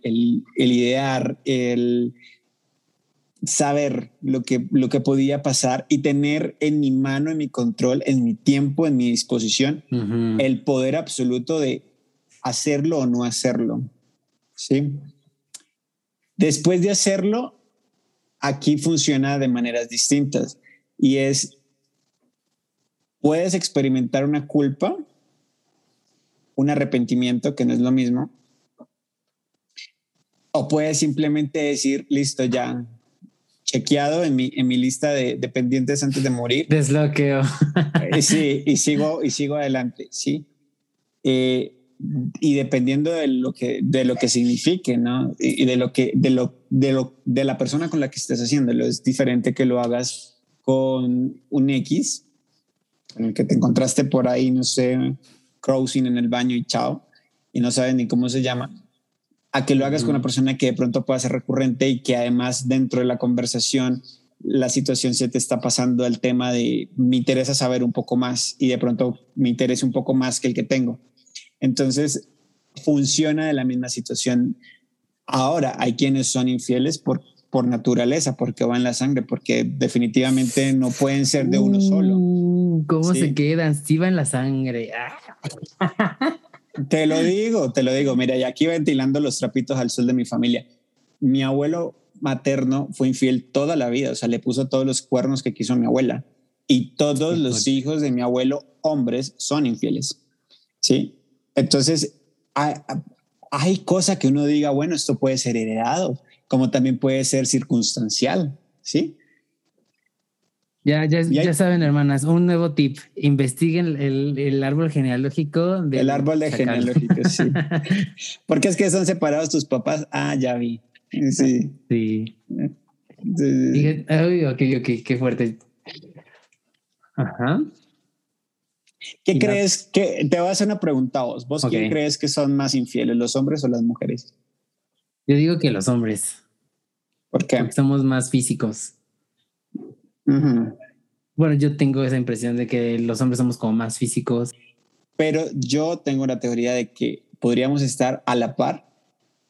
idear, el saber lo que, lo que podía pasar y tener en mi mano, en mi control, en mi tiempo, en mi disposición, el poder absoluto de hacerlo o no hacerlo. ¿sí? Después de hacerlo, aquí funciona de maneras distintas y es, puedes experimentar una culpa, un arrepentimiento, que no es lo mismo, o puedes simplemente decir, listo, ya, chequeado en mi, en mi lista de, dependientes antes de morir. Desbloqueo. Eh, sí, y sigo, y sigo adelante, sí. Eh, y dependiendo de lo que de lo que signifique, ¿no? Y de lo que de lo de lo de la persona con la que estés haciéndolo es diferente que lo hagas con un X en el que te encontraste por ahí, no sé, crossing en el baño y chao y no sabes ni cómo se llama, a que lo hagas con una persona que de pronto pueda ser recurrente y que además dentro de la conversación la situación se te está pasando al tema de me interesa saber un poco más y de pronto me interesa un poco más que el que tengo. Entonces, funciona de la misma situación. Ahora, hay quienes son infieles por, por naturaleza, porque va en la sangre, porque definitivamente no pueden ser de uno solo. Uh, ¿Cómo se quedan? Sí va en la sangre. Te lo digo, te lo digo. Mira, y aquí ventilando los trapitos al sol de mi familia. Mi abuelo materno fue infiel toda la vida, o sea, le puso todos los cuernos que quiso mi abuela. Y todos los hijos de mi abuelo, hombres, son infieles. ¿Sí? Entonces, hay, hay cosas que uno diga, bueno, esto puede ser heredado, como también puede ser circunstancial, ¿sí? Ya, ya, ya saben, hermanas, un nuevo tip. Investiguen el, el árbol genealógico. el árbol de genealógico, sí. Porque es que son separados tus papás. Ah, ya vi. Sí. Sí. sí. ok, ok, qué fuerte. Ajá. ¿Qué crees que te voy a hacer una pregunta a vos? ¿Vos quién crees que son más infieles, los hombres o las mujeres? Yo digo que los hombres. ¿Por qué? Porque somos más físicos. Bueno, yo tengo esa impresión de que los hombres somos como más físicos. Pero yo tengo la teoría de que podríamos estar a la par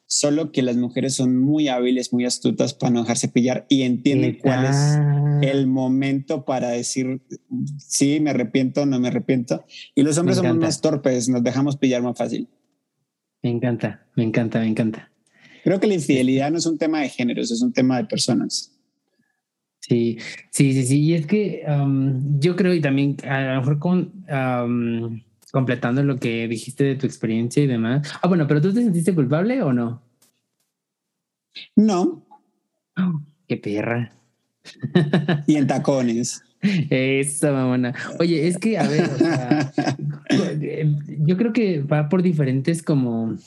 solo que las mujeres son muy hábiles, muy astutas para no dejarse pillar y entienden cuál es el momento para decir sí, me arrepiento, no me arrepiento. Y los hombres somos más torpes, nos dejamos pillar más fácil. Me encanta, me encanta, me encanta. Creo que la infidelidad no es un tema de géneros, es un tema de personas. Sí, sí, sí, sí. Y es que um, yo creo, y también a lo mejor con um, completando lo que dijiste de tu experiencia y demás. Ah, bueno, pero tú te sentiste culpable o no? No. qué perra. y en tacones. Eso, mamona. Oye, es que, a ver, yo creo que va por diferentes como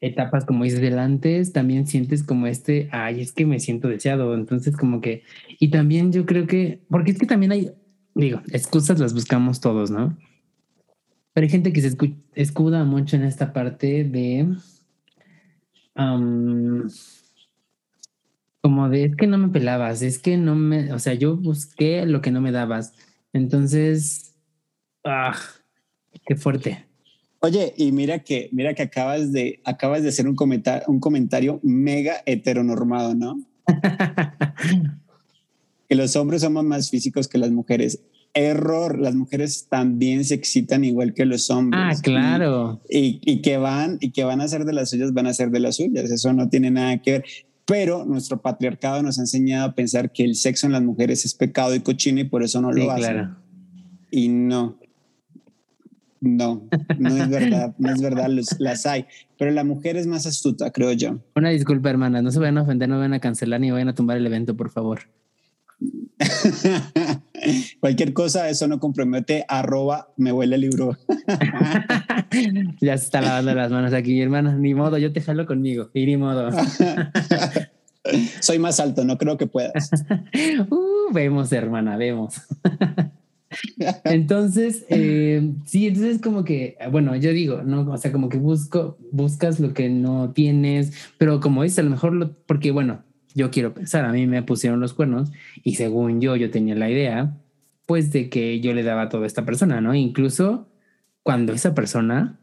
etapas, como dices, del antes, también sientes como este, ay, es que me siento deseado. Entonces, como que, y también yo creo que, porque es que también hay, digo, excusas las buscamos todos, ¿no? Pero hay gente que se escuda mucho en esta parte de... como de, es que no me pelabas, es que no me, o sea, yo busqué lo que no me dabas. Entonces, ah, qué fuerte. Oye, y mira que, mira que acabas de, acabas de hacer un comentario, un comentario mega heteronormado, ¿no? que los hombres somos más físicos que las mujeres error, las mujeres también se excitan igual que los hombres. Ah, claro. Y, y, que van y que van a ser de las suyas, van a ser de las suyas. Eso no tiene nada que ver. Pero nuestro patriarcado nos ha enseñado a pensar que el sexo en las mujeres es pecado y cochino y por eso no lo hacen. Claro. Y no. No, no es verdad, no es verdad, las hay, pero la mujer es más astuta, creo yo. Una disculpa, hermana, no se vayan a ofender, no vayan a cancelar ni vayan a tumbar el evento, por favor. Cualquier cosa, eso no compromete, arroba me huele el libro. ya se está lavando las manos aquí, hermano. Ni modo, yo te jalo conmigo. Y ni modo. Soy más alto, no creo que puedas. uh, vemos, hermana, vemos. entonces, eh, sí, entonces como que, bueno, yo digo, ¿no? O sea, como que busco, buscas lo que no tienes, pero como es, a lo mejor, lo, porque bueno, yo quiero pensar, a mí me pusieron los cuernos y según yo, yo tenía la idea, pues de que yo le daba todo a esta persona, ¿no? Incluso cuando esa persona,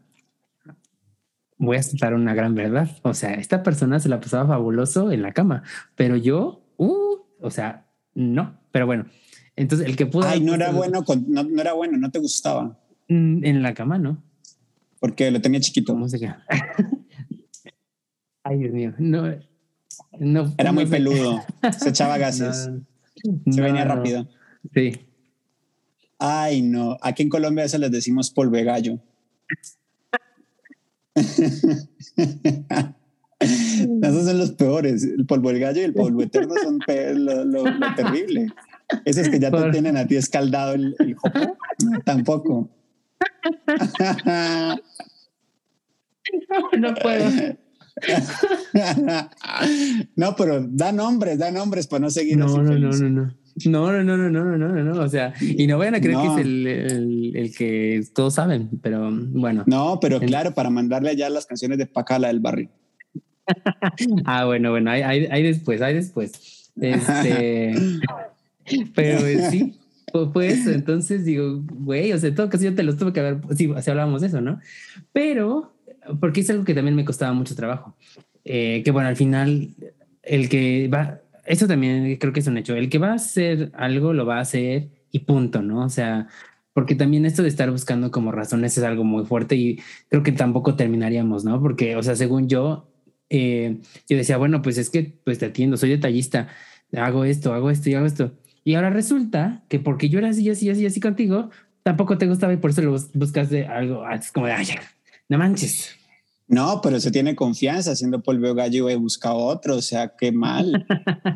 voy a citar una gran verdad, o sea, esta persona se la pasaba fabuloso en la cama, pero yo, uh, o sea, no, pero bueno, entonces el que pudo... Ay, no era bueno, no, no, era bueno, no te gustaba. Mm, en la cama, ¿no? Porque lo tenía chiquito. ¿Cómo se? Ay, Dios mío, no. No era muy peludo, se echaba gases, se venía rápido. Sí. Ay, no. Aquí en Colombia eso les decimos polvo de gallo. Esos son los peores. El polvo del gallo y el polvo eterno son lo, lo, terrible. Esos que ya te tienen a ti escaldado el, el jopo, tampoco. no puedo. no, pero da nombres, da nombres para no seguir no, No, no, no, no. No, no, no, no, no, no, no, no, o sea, y no vayan a creer que es el, el, que todos saben, pero bueno. No, pero claro, para mandarle allá las canciones de Pacala del barrio. ah, bueno, bueno, hay, hay, después, hay después. Este, pero sí, pues entonces digo, güey, o sea, todo casi yo te los tuve que ver, sí, así hablábamos de eso, ¿no? Pero, porque es algo que también me costaba mucho trabajo. Eh, que bueno, al final, el que va, eso también creo que es un hecho. El que va a hacer algo lo va a hacer y punto, ¿no? O sea, porque también esto de estar buscando como razones es algo muy fuerte y creo que tampoco terminaríamos, ¿no? Porque, o sea, según yo, eh, yo decía, bueno, pues es que pues te atiendo, soy detallista, hago esto, hago esto y hago esto. Y ahora resulta que porque yo era así, así, así, así contigo, tampoco te gustaba y por eso lo buscas de algo, es como de, ay, no manches. No, pero se tiene confianza haciendo polvo gallo y busca otro, o sea, qué mal.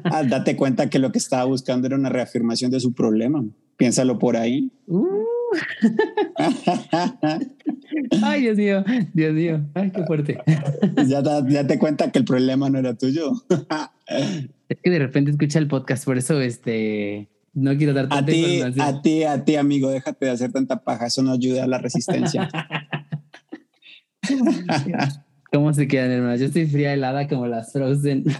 Ah, date cuenta que lo que estaba buscando era una reafirmación de su problema. Piénsalo por ahí. Uh. Ay, Dios mío, Dios mío, ay, qué fuerte. ya, ya te cuenta que el problema no era tuyo. es que de repente escucha el podcast, por eso este no quiero dar tanta a ti, A ti, a ti, amigo, déjate de hacer tanta paja, eso no ayuda a la resistencia. ¿Cómo se quedan, hermano? Yo estoy fría helada como las Frozen.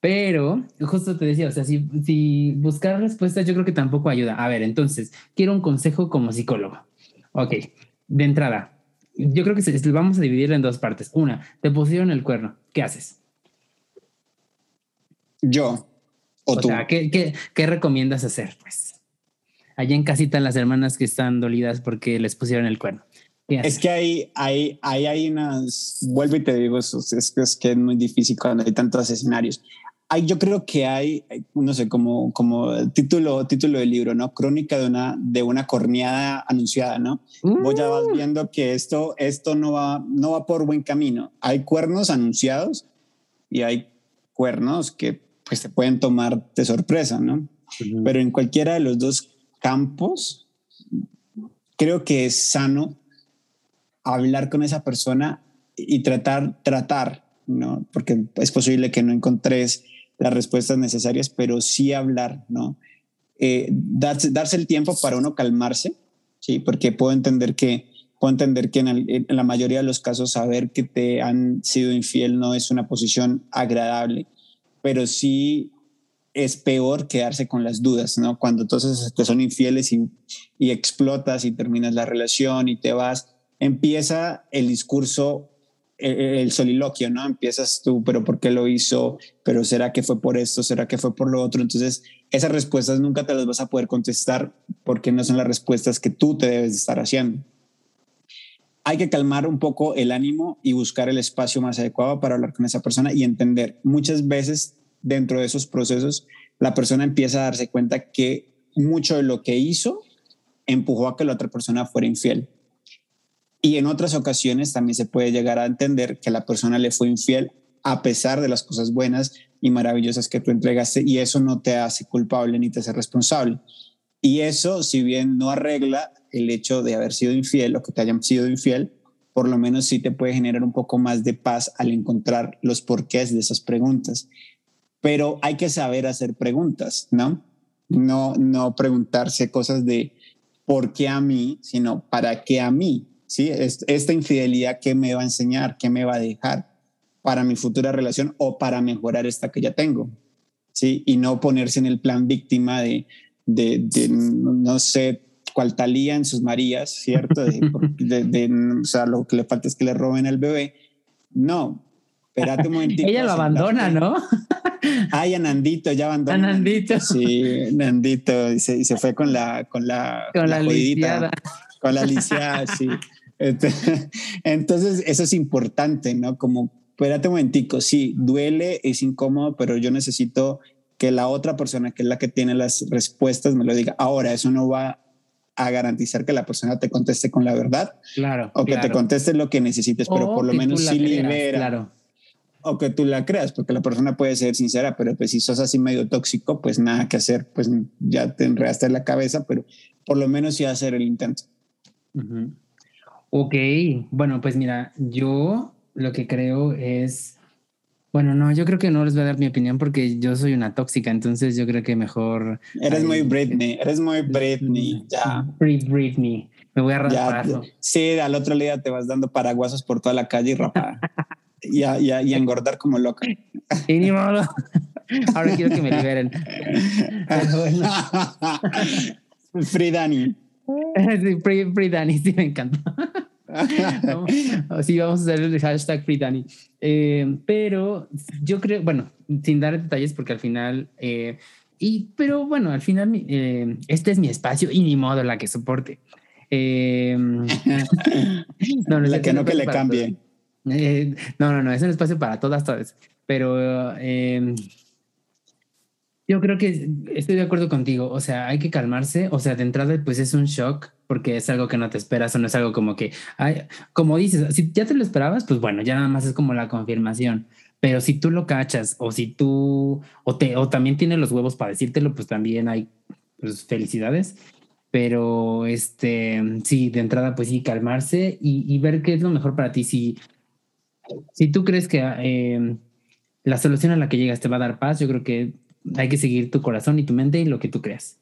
Pero, justo te decía, o sea, si, si buscar respuestas, yo creo que tampoco ayuda. A ver, entonces, quiero un consejo como psicólogo. Ok, de entrada, yo creo que vamos a dividirlo en dos partes. Una, te pusieron el cuerno. ¿Qué haces? Yo. O, tú. Sea, ¿qué, qué, qué recomiendas hacer? Pues allá en casita las hermanas que están dolidas porque les pusieron el cuerno. Es que hay, hay, hay, hay unas, vuelvo y te digo, es, es, que es muy difícil cuando hay tantos escenarios. Hay, yo creo que hay, no sé, como, como título, título del libro, ¿no? Crónica de una, de una corneada anunciada, ¿no? Vos ya vas uh. viendo que esto, esto no, va, no va por buen camino. Hay cuernos anunciados y hay cuernos que pues te pueden tomar de sorpresa, ¿no? Pero en cualquiera de los dos campos, creo que es sano hablar con esa persona y tratar, tratar, ¿no? Porque es posible que no encontres las respuestas necesarias, pero sí hablar, ¿no? Eh, darse, darse, el tiempo para uno calmarse, ¿sí? Porque puedo entender que, puedo entender que en, en, la mayoría de los casos saber que te han sido infiel no es una posición agradable, pero sí es peor quedarse con las dudas, ¿no? Cuando entonces te son infieles y, y, explotas y terminas la relación y te vas, empieza el discurso, el, soliloquio, ¿no? Empiezas tú, pero ¿por qué lo hizo? ¿Pero será que fue por esto? ¿Será que fue por lo otro? Entonces, esas respuestas nunca te las vas a poder contestar porque no son las respuestas que tú te debes de estar haciendo. Hay que calmar un poco el ánimo y buscar el espacio más adecuado para hablar con esa persona y entender. Muchas veces dentro de esos procesos, la persona empieza a darse cuenta que mucho de lo que hizo empujó a que la otra persona fuera infiel. Y en otras ocasiones también se puede llegar a entender que la persona le fue infiel a pesar de las cosas buenas y maravillosas que tú entregaste y eso no te hace culpable ni te hace responsable. Y eso, si bien no arregla el hecho de haber sido infiel o que te hayan sido infiel, por lo menos sí te puede generar un poco más de paz al encontrar los porqués de esas preguntas. Pero hay que saber hacer preguntas, ¿no? No, no preguntarse cosas de por qué a mí, sino para qué a mí, ¿sí? Esta infidelidad, ¿qué me va a enseñar? ¿Qué me va a dejar para mi futura relación o para mejorar esta que ya tengo? ¿Sí? Y no ponerse en el plan víctima de, de, no sé, cual Talía en sus Marías, ¿cierto? De, o sea, lo que le falta es que le roben el bebé. No, espérate un momentito. Ella lo abandona, ¿no? Ay, a Nandito, ya abandonó. A Nandito. Sí, Nandito, y se, y se fue con la, con la, con la, la Con la lisiada, sí. Entonces, eso es importante, ¿no? Como, espérate un momentico, sí, duele, es incómodo, pero yo necesito que la otra persona, que es la que tiene las respuestas, me lo diga. Ahora, eso no va a garantizar que la persona te conteste con la verdad. Claro. O que te conteste lo que necesites, pero por lo menos sí libera. Claro. O que tú la creas, porque la persona puede ser sincera, pero pues si sos así medio tóxico, pues nada que hacer, pues ya te enredaste en la cabeza, pero por lo menos sí hacer el intento. Ok, bueno, pues mira, yo lo que creo es bueno, no, yo creo que no les voy a dar mi opinión porque yo soy una tóxica, entonces yo creo que mejor. Eres muy Britney, eres muy Britney, ya. Britney, me voy a rapar. Sí, al otro día te vas dando paraguasos por toda la calle y rapar. y, a, y, y, engordar como loca. Y ni modo. Ahora quiero que me liberen. Free Danny. Sí, free, free Danny, sí, me encanta. sí, vamos a hacer el hashtag Free Danny. Eh, pero yo creo, bueno, sin dar detalles porque al final, eh, y, pero bueno, al final eh, este es mi espacio y ni modo la que soporte. no, no, la que no que le cambie. No, no, no, es un espacio para todas, todas. Pero yo creo que estoy de acuerdo contigo. O sea, hay que calmarse. O sea, de entrada, pues es un shock porque es algo que no te esperas o no es algo como que, ay, como dices, si ya te lo esperabas, pues bueno, ya nada más es como la confirmación. Pero si tú lo cachas o si tú, o, te, o también tienes los huevos para decírtelo, pues también hay pues, felicidades. Pero este, sí, de entrada, pues sí, calmarse y, ver qué es lo mejor para ti. Si, si tú crees que eh, la solución a la que llegas te va a dar paz, yo creo que hay que seguir tu corazón y tu mente y lo que tú creas.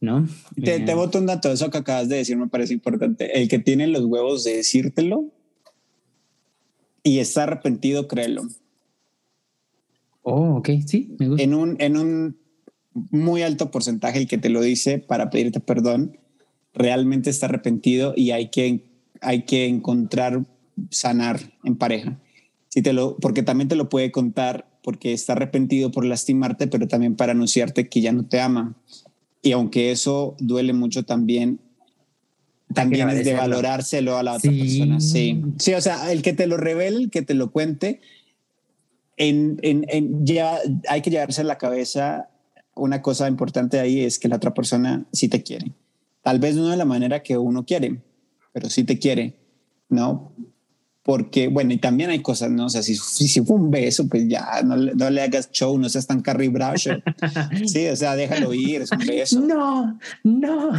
¿no? Te, te boto un dato, eso que acabas de decir me parece importante. El que tiene los huevos de decírtelo y está arrepentido, créelo. Oh, ok, sí, me gusta. En un, en un muy alto porcentaje el que te lo dice para pedirte perdón realmente está arrepentido y hay que, hay que encontrar sanar en pareja. Si te lo, porque también te lo puede contar porque está arrepentido por lastimarte, pero también para anunciarte que ya no te ama. Y aunque eso duele mucho también, también es de valorárselo a la otra persona. Sí. sí, o sea, el que te lo revele, el que te lo cuente, en, en, en hay que llevarse a la cabeza una cosa importante ahí es que la otra persona sí te quiere. Tal vez no de la manera que uno quiere, pero sí te quiere, ¿no? Porque, bueno, y también hay cosas, ¿no? O sea, si, si, fue un beso, pues ya, no, no, le hagas show, no seas tan Carrie Bradshaw. Sí, o sea, déjalo ir, es un beso. No, no.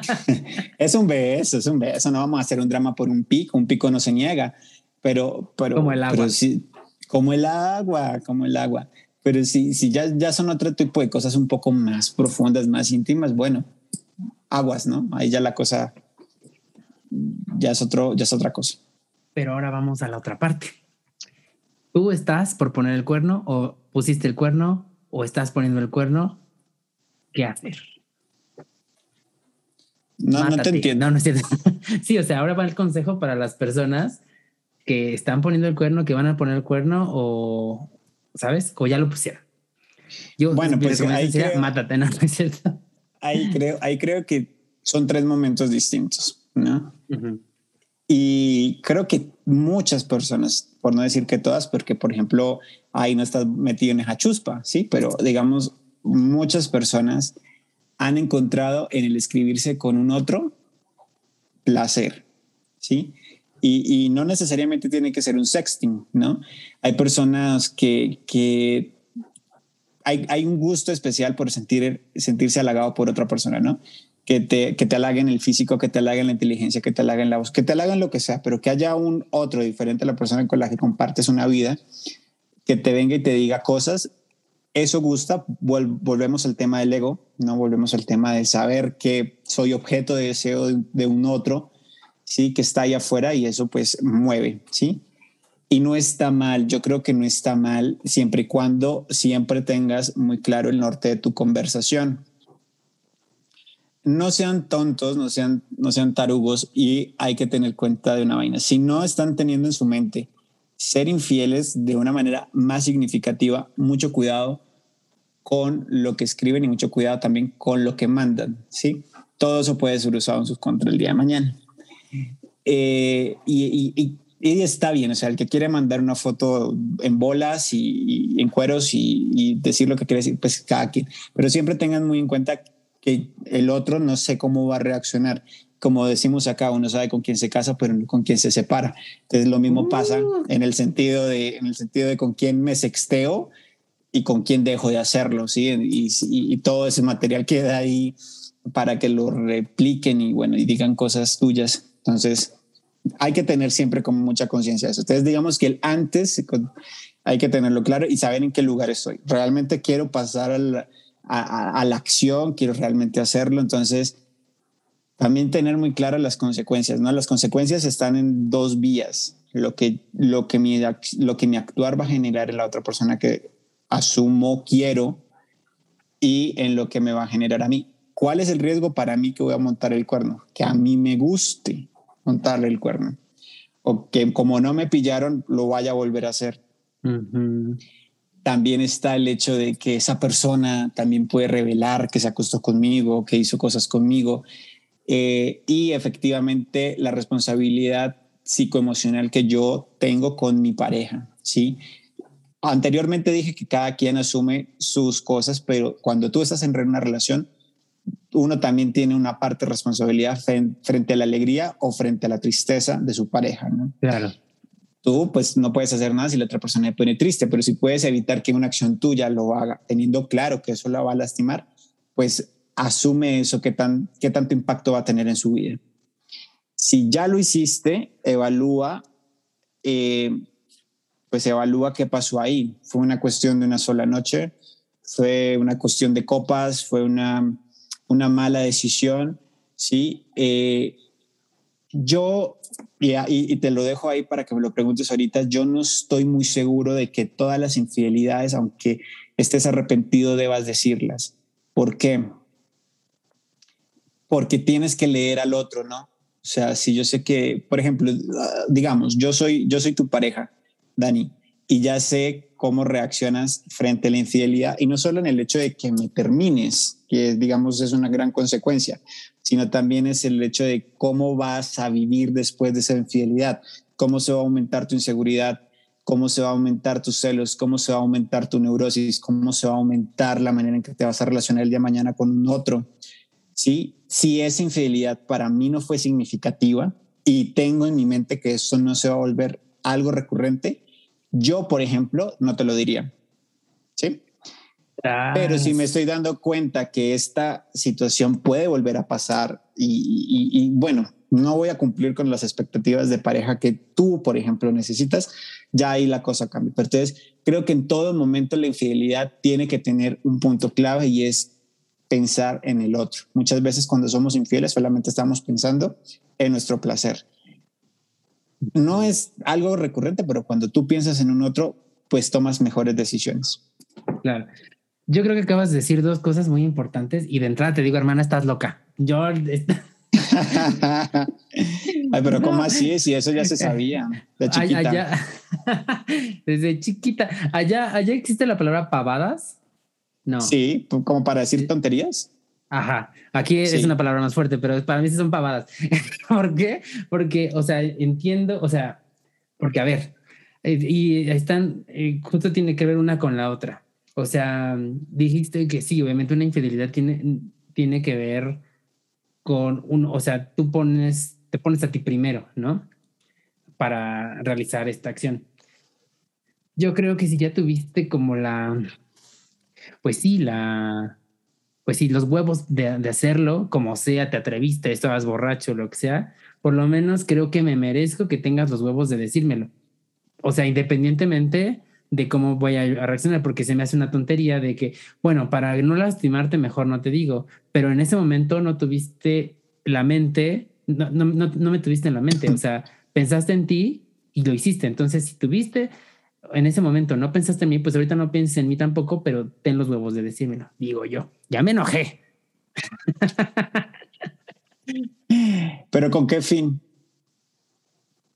es un beso, es un beso, no vamos a hacer un drama por un pico, un pico no se niega, pero... pero como el agua. sí, como el agua, como el agua. Pero si, si ya, ya son otro tipo de cosas un poco más profundas, más íntimas, bueno, aguas, ¿no? Ahí ya la cosa ya es, otro, ya es otra cosa. Pero ahora vamos a la otra parte. ¿Tú estás por poner el cuerno o pusiste el cuerno o estás poniendo el cuerno? ¿Qué hacer? No, no te entiendo. No, no es cierto. sí, o sea, ahora va el consejo para las personas que están poniendo el cuerno, que van a poner el cuerno o, ¿sabes? O ya lo pusieron. Yo, bueno, pues ahí creo, mátate, no, no es cierto. Ahí creo, ahí creo que son tres momentos distintos, ¿no? Y creo que muchas personas, por no decir que todas, porque por ejemplo, ahí no estás metido en esa chuspa, sí, pero digamos, muchas personas han encontrado en el escribirse con un otro placer, sí. Y, y no necesariamente tiene que ser un sexting, ¿no? Hay personas que, que hay, hay, un gusto especial por sentir, sentirse halagado por otra persona, ¿no? Que te, que te halaguen el físico, que te halaguen la inteligencia, que te halaguen la voz, que te halaguen lo que sea, pero que haya un otro diferente a la persona con la que compartes una vida, que te venga y te diga cosas, eso gusta. volvemos al tema del ego, no volvemos al tema de saber que soy objeto de deseo de, un otro, sí, que está ahí afuera y eso pues mueve, sí. Y no está mal, yo creo que no está mal siempre y cuando siempre tengas muy claro el norte de tu conversación no sean tontos, no sean, no sean tarugos y hay que tener cuenta de una vaina. Si no están teniendo en su mente ser infieles de una manera más significativa, mucho cuidado con lo que escriben y mucho cuidado también con lo que mandan, ¿sí? Todo eso puede ser usado en sus contra el día de mañana. Eh, y, está bien, o sea, el que quiere mandar una foto en bolas y, en cueros y, y, decir lo que quiere decir, pues cada quien, pero siempre tengan muy en cuenta que el otro no sé cómo va a reaccionar. Como decimos acá, uno sabe con quién se casa, pero no con quién se separa. Entonces lo mismo pasa uh. en el sentido de, en el sentido de con quién me sexteo y con quién dejo de hacerlo, ¿sí? Y, y, todo ese material queda ahí para que lo repliquen y bueno, y digan cosas tuyas. Entonces, hay que tener siempre como mucha conciencia de eso. Entonces, digamos que el antes hay que tenerlo claro y saber en qué lugar estoy. Realmente quiero pasar al, a, la acción, quiero realmente hacerlo. Entonces, también tener muy claras las consecuencias, ¿no? Las consecuencias están en dos vías. Lo que, lo que, mi, lo que mi actuar va a generar en la otra persona que asumo, quiero, y en lo que me va a generar a mí. ¿Cuál es el riesgo para mí que voy a montar el cuerno? Que a mí me guste montarle el cuerno. O que como no me pillaron, lo vaya a volver a hacer también está el hecho de que esa persona también puede revelar que se acostó conmigo, que hizo cosas conmigo. Eh, y efectivamente la responsabilidad psicoemocional que yo tengo con mi pareja, ¿sí? Anteriormente dije que cada quien asume sus cosas, pero cuando tú estás en una relación, uno también tiene una parte de responsabilidad frente a la alegría o frente a la tristeza de su pareja. Claro tú pues no puedes hacer nada si la otra persona se pone triste, pero si puedes evitar que una acción tuya lo haga, teniendo claro que eso la va a lastimar, pues asume eso, qué, tan, qué tanto impacto va a tener en su vida. Si ya lo hiciste, evalúa, eh, pues evalúa qué pasó ahí. Fue una cuestión de una sola noche, fue una cuestión de copas, fue una, una mala decisión, ¿sí? Eh, yo, y, te lo dejo ahí para que me lo preguntes ahorita, yo no estoy muy seguro de que todas las infidelidades, aunque estés arrepentido, debas decirlas. ¿Por qué? Porque tienes que leer al otro, ¿no? O sea, si yo sé que, por ejemplo, digamos, yo soy, yo soy tu pareja, Dani, y ya sé cómo reaccionas frente a la infidelidad, y no solo en el hecho de que me termines, que digamos es una gran consecuencia, sino también es el hecho de cómo vas a vivir después de esa infidelidad, cómo se va a aumentar tu inseguridad, cómo se va a aumentar tus celos, cómo se va a aumentar tu neurosis, cómo se va a aumentar la manera en que te vas a relacionar el día de mañana con otro. ¿Sí? Si esa infidelidad para mí no fue significativa y tengo en mi mente que eso no se va a volver algo recurrente, yo, por ejemplo, no te lo diría. ¿Sí? Pero si me estoy dando cuenta que esta situación puede volver a pasar y, bueno, no voy a cumplir con las expectativas de pareja que tú, por ejemplo, necesitas, ya ahí la cosa cambia. Pero entonces, creo que en todo momento la infidelidad tiene que tener un punto clave y es pensar en el otro. Muchas veces cuando somos infieles solamente estamos pensando en nuestro placer. No es algo recurrente, pero cuando tú piensas en un otro, pues tomas mejores decisiones. Claro. Yo creo que acabas de decir dos cosas muy importantes y de entrada te digo, hermana, estás loca. Yo... Ay, pero ¿cómo así? Si eso ya se sabía de chiquita. desde chiquita. Allá, allá existe la palabra pavadas. No. Sí, como para decir tonterías. Ajá, aquí es una palabra más fuerte, pero para mí sí son pavadas. ¿Por qué? Porque, o sea, entiendo, o sea, porque a ver, eh, y están, eh, justo tiene que ver una con la otra. O sea, dijiste que sí, obviamente una infidelidad tiene, tiene que ver con un, o sea, tú pones, te pones a ti primero, ¿no? Para realizar esta acción. Yo creo que si ya tuviste como la, pues sí, la, pues si los huevos de, hacerlo, como sea, te atreviste, estabas borracho, lo que sea, por lo menos creo que me merezco que tengas los huevos de decírmelo. O sea, independientemente de cómo voy a reaccionar, porque se me hace una tontería de que, bueno, para no lastimarte, mejor no te digo, pero en ese momento no tuviste la mente, no, no, no, me tuviste en la mente, o sea, pensaste en ti y lo hiciste. Entonces, si tuviste en ese momento no pensaste en mí, pues ahorita no pienses en mí tampoco, pero ten los huevos de decírmelo, digo yo. Ya me enojé. pero con qué fin?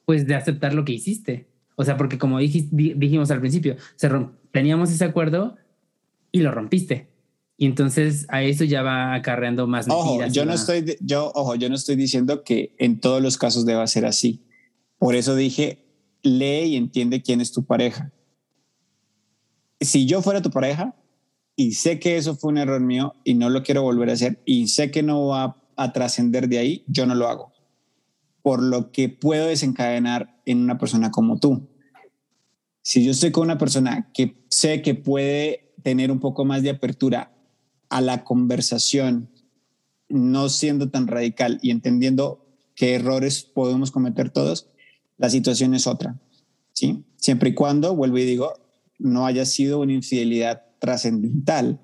Pues de aceptar lo que hiciste. O sea, porque como dijimos al principio, teníamos ese acuerdo y lo rompiste. Y entonces a eso ya va acarreando más Ojo, yo no estoy, yo, ojo, yo no estoy diciendo que en todos los casos deba ser así. Por eso dije, lee y entiende quién es tu pareja. Si yo fuera tu pareja y sé que eso fue un error mío y no lo quiero volver a hacer y sé que no va a trascender de ahí, yo no lo hago. Por lo que puedo desencadenar en una persona como tú. Si yo estoy con una persona que sé que puede tener un poco más de apertura a la conversación, no siendo tan radical y entendiendo qué errores podemos cometer todos, la situación es otra, ¿sí? Siempre y cuando, vuelvo y digo, no haya sido una infidelidad trascendental,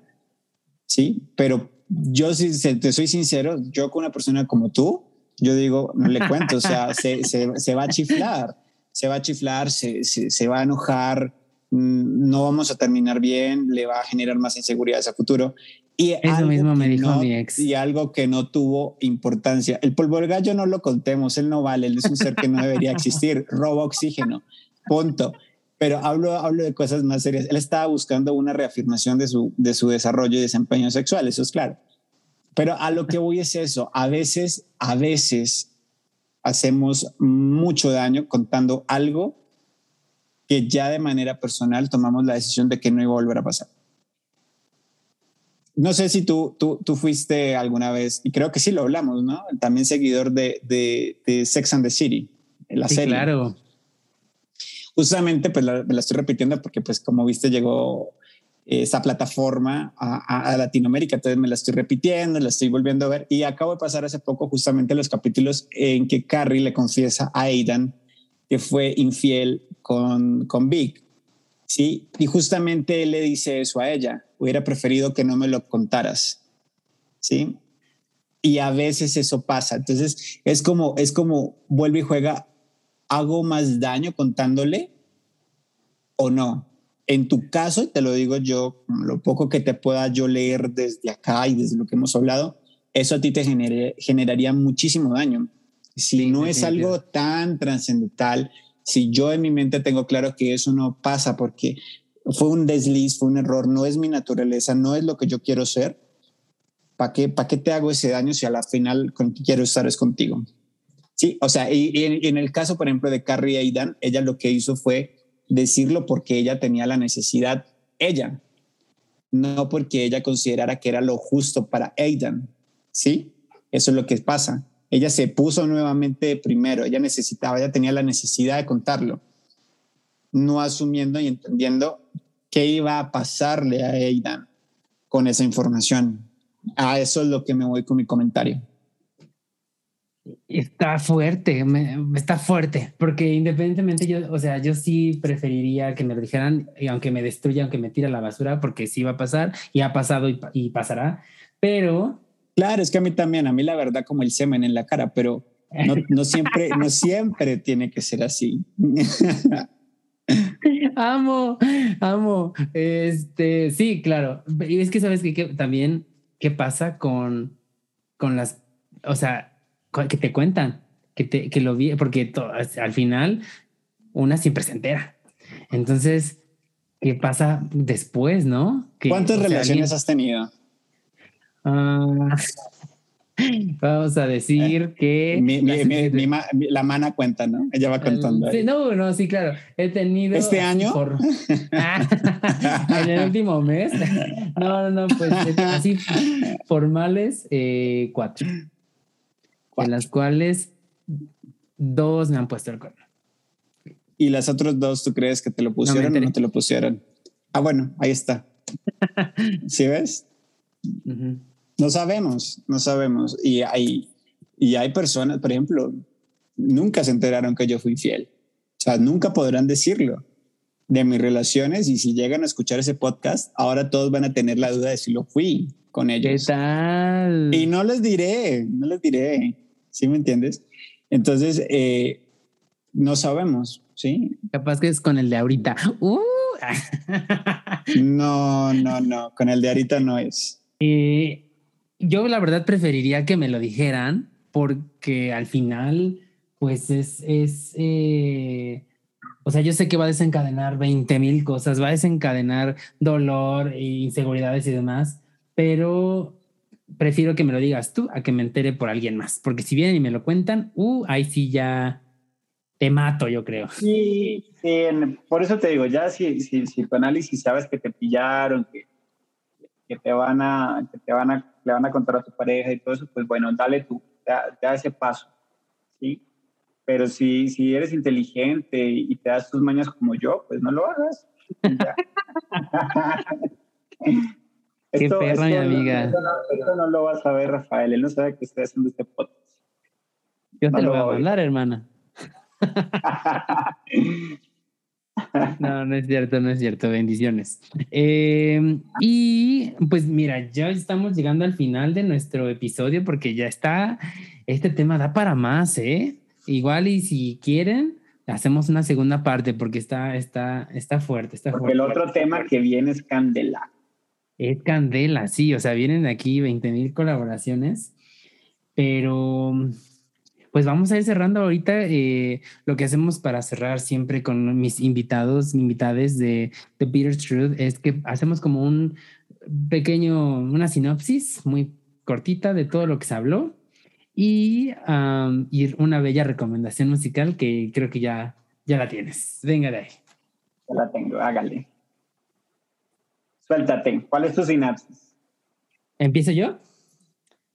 ¿sí? Pero yo, si te soy sincero, yo con una persona como tú, yo digo, no le cuento, o sea, se, se, va a chiflar, se va a chiflar, se, se, va a enojar, mm, no vamos a terminar bien, le va a generar más inseguridades a futuro. Y Eso mismo me dijo mi ex. Y algo que no tuvo importancia. El polvo del gallo no lo contemos, él no vale, él es un ser que no debería existir, roba oxígeno, punto. Pero hablo, hablo de cosas más serias. Él estaba buscando una reafirmación de su, de su desarrollo y desempeño sexual, eso es claro. Pero a lo que voy es eso, a veces, a veces hacemos mucho daño contando algo que ya de manera personal tomamos la decisión de que no iba a volver a pasar. No sé si tú, tú, tú, fuiste alguna vez, y creo que sí lo hablamos, ¿no? También seguidor de, de, Sex and the City, la sí, serie. Claro. Justamente, pues me la estoy repitiendo porque, pues, como viste, llegó esa plataforma a, a, Latinoamérica, entonces me la estoy repitiendo, la estoy volviendo a ver, y acabo de pasar hace poco justamente los capítulos en que Carrie le confiesa a Aidan que fue infiel con, con Vic. Sí, y justamente él le dice eso a ella hubiera preferido que no me lo contaras. ¿Sí? Y a veces eso pasa. Entonces es como, es como vuelve y juega, hago más daño contándole o no. En tu caso, te lo digo yo, lo poco que te pueda yo leer desde acá y desde lo que hemos hablado, eso a ti te generaría muchísimo daño. Si no es algo tan trascendental, si yo en mi mente tengo claro que eso no pasa porque fue un desliz, fue un error, no es mi naturaleza, no es lo que yo quiero ser. ¿Para qué, ¿Para qué te hago ese daño si a la final con que quiero estar es contigo? Sí, o sea, y, en, el caso, por ejemplo, de Carrie Aidan, ella lo que hizo fue decirlo porque ella tenía la necesidad, ella, no porque ella considerara que era lo justo para Aidan. Sí, eso es lo que pasa. Ella se puso nuevamente primero, ella necesitaba, ella tenía la necesidad de contarlo no asumiendo y entendiendo qué iba a pasarle a Aidan con esa información. A eso es lo que me voy con mi comentario. Está fuerte, está fuerte, porque independientemente yo, o sea, yo sí preferiría que me lo dijeran, y aunque me destruya, aunque me tire a la basura, porque sí va a pasar, y ha pasado y, pasará, pero... Claro, es que a mí también, a mí la verdad como el semen en la cara, pero no, no siempre, no siempre tiene que ser así. amo, amo. Este, sí, claro. Y es que sabes que, también qué pasa con, con las, o sea, que te cuentan, que te, que lo vi, porque al final una siempre se entera. Entonces, ¿qué pasa después, no? ¿Cuántas relaciones has tenido? Ah, Vamos a decir que... la mana cuenta, ¿no? Ella va contando. Sí, no, no, sí, claro. He tenido... ¿Este año? en el último mes. No, no, no, pues así formales, eh, cuatro. En las cuales dos me han puesto el cuerno. ¿Y las otras dos tú crees que te lo pusieron o no te lo pusieron? Ah, bueno, ahí está. ¿Sí ves? No sabemos, no sabemos. Y hay, y hay personas, por ejemplo, nunca se enteraron que yo fui fiel. O sea, nunca podrán decirlo de mis relaciones y si llegan a escuchar ese podcast, ahora todos van a tener la duda de si lo fui con ellos. ¿Qué tal? Y no les diré, no les diré, ¿sí me entiendes? Entonces, eh, no sabemos, ¿sí? Capaz que es con el de ahorita. Uh. no, no, no, con el de ahorita no es. Eh, yo la verdad preferiría que me lo dijeran porque al final, pues es, es eh, o sea, yo sé que va a desencadenar 20 mil cosas, va a desencadenar dolor e inseguridades y demás, pero prefiero que me lo digas tú a que me entere por alguien más, porque si vienen y me lo cuentan, uh, ahí sí ya te mato, yo creo. Sí, por eso te digo, ya si, si, si tu análisis sabes que te pillaron, que, que, te van a, que te van a, le van a contar a tu pareja y todo eso, pues bueno, dale tú, da, da ese paso, ¿sí? Pero si, si eres inteligente y te das tus mañas como yo, pues no lo hagas. Qué perra, mi amiga. Esto no, no, lo vas a ver, Rafael. Él no sabe que estoy haciendo este podcast. Yo te lo voy a mandar, hermana. No, no es cierto, no es cierto. Bendiciones. Eh, y pues mira, ya estamos llegando al final de nuestro episodio porque ya está, este tema da para más, ¿eh? Igual y si quieren, hacemos una segunda parte porque está, está, está fuerte, está porque fuerte. el otro tema que viene es Candela. Es Candela, sí, o sea, vienen aquí 20 mil colaboraciones, pero pues vamos a ir cerrando ahorita eh, lo que hacemos para cerrar siempre con mis invitados, invitades de, de Peter Truth, es que hacemos como un pequeño, una sinopsis muy cortita de todo lo que se habló y, um, una bella recomendación musical que creo que ya, ya la tienes. Venga de ahí. Ya la tengo, hágale. Suéltate. ¿Cuál es tu sinapsis? ¿Empiezo yo?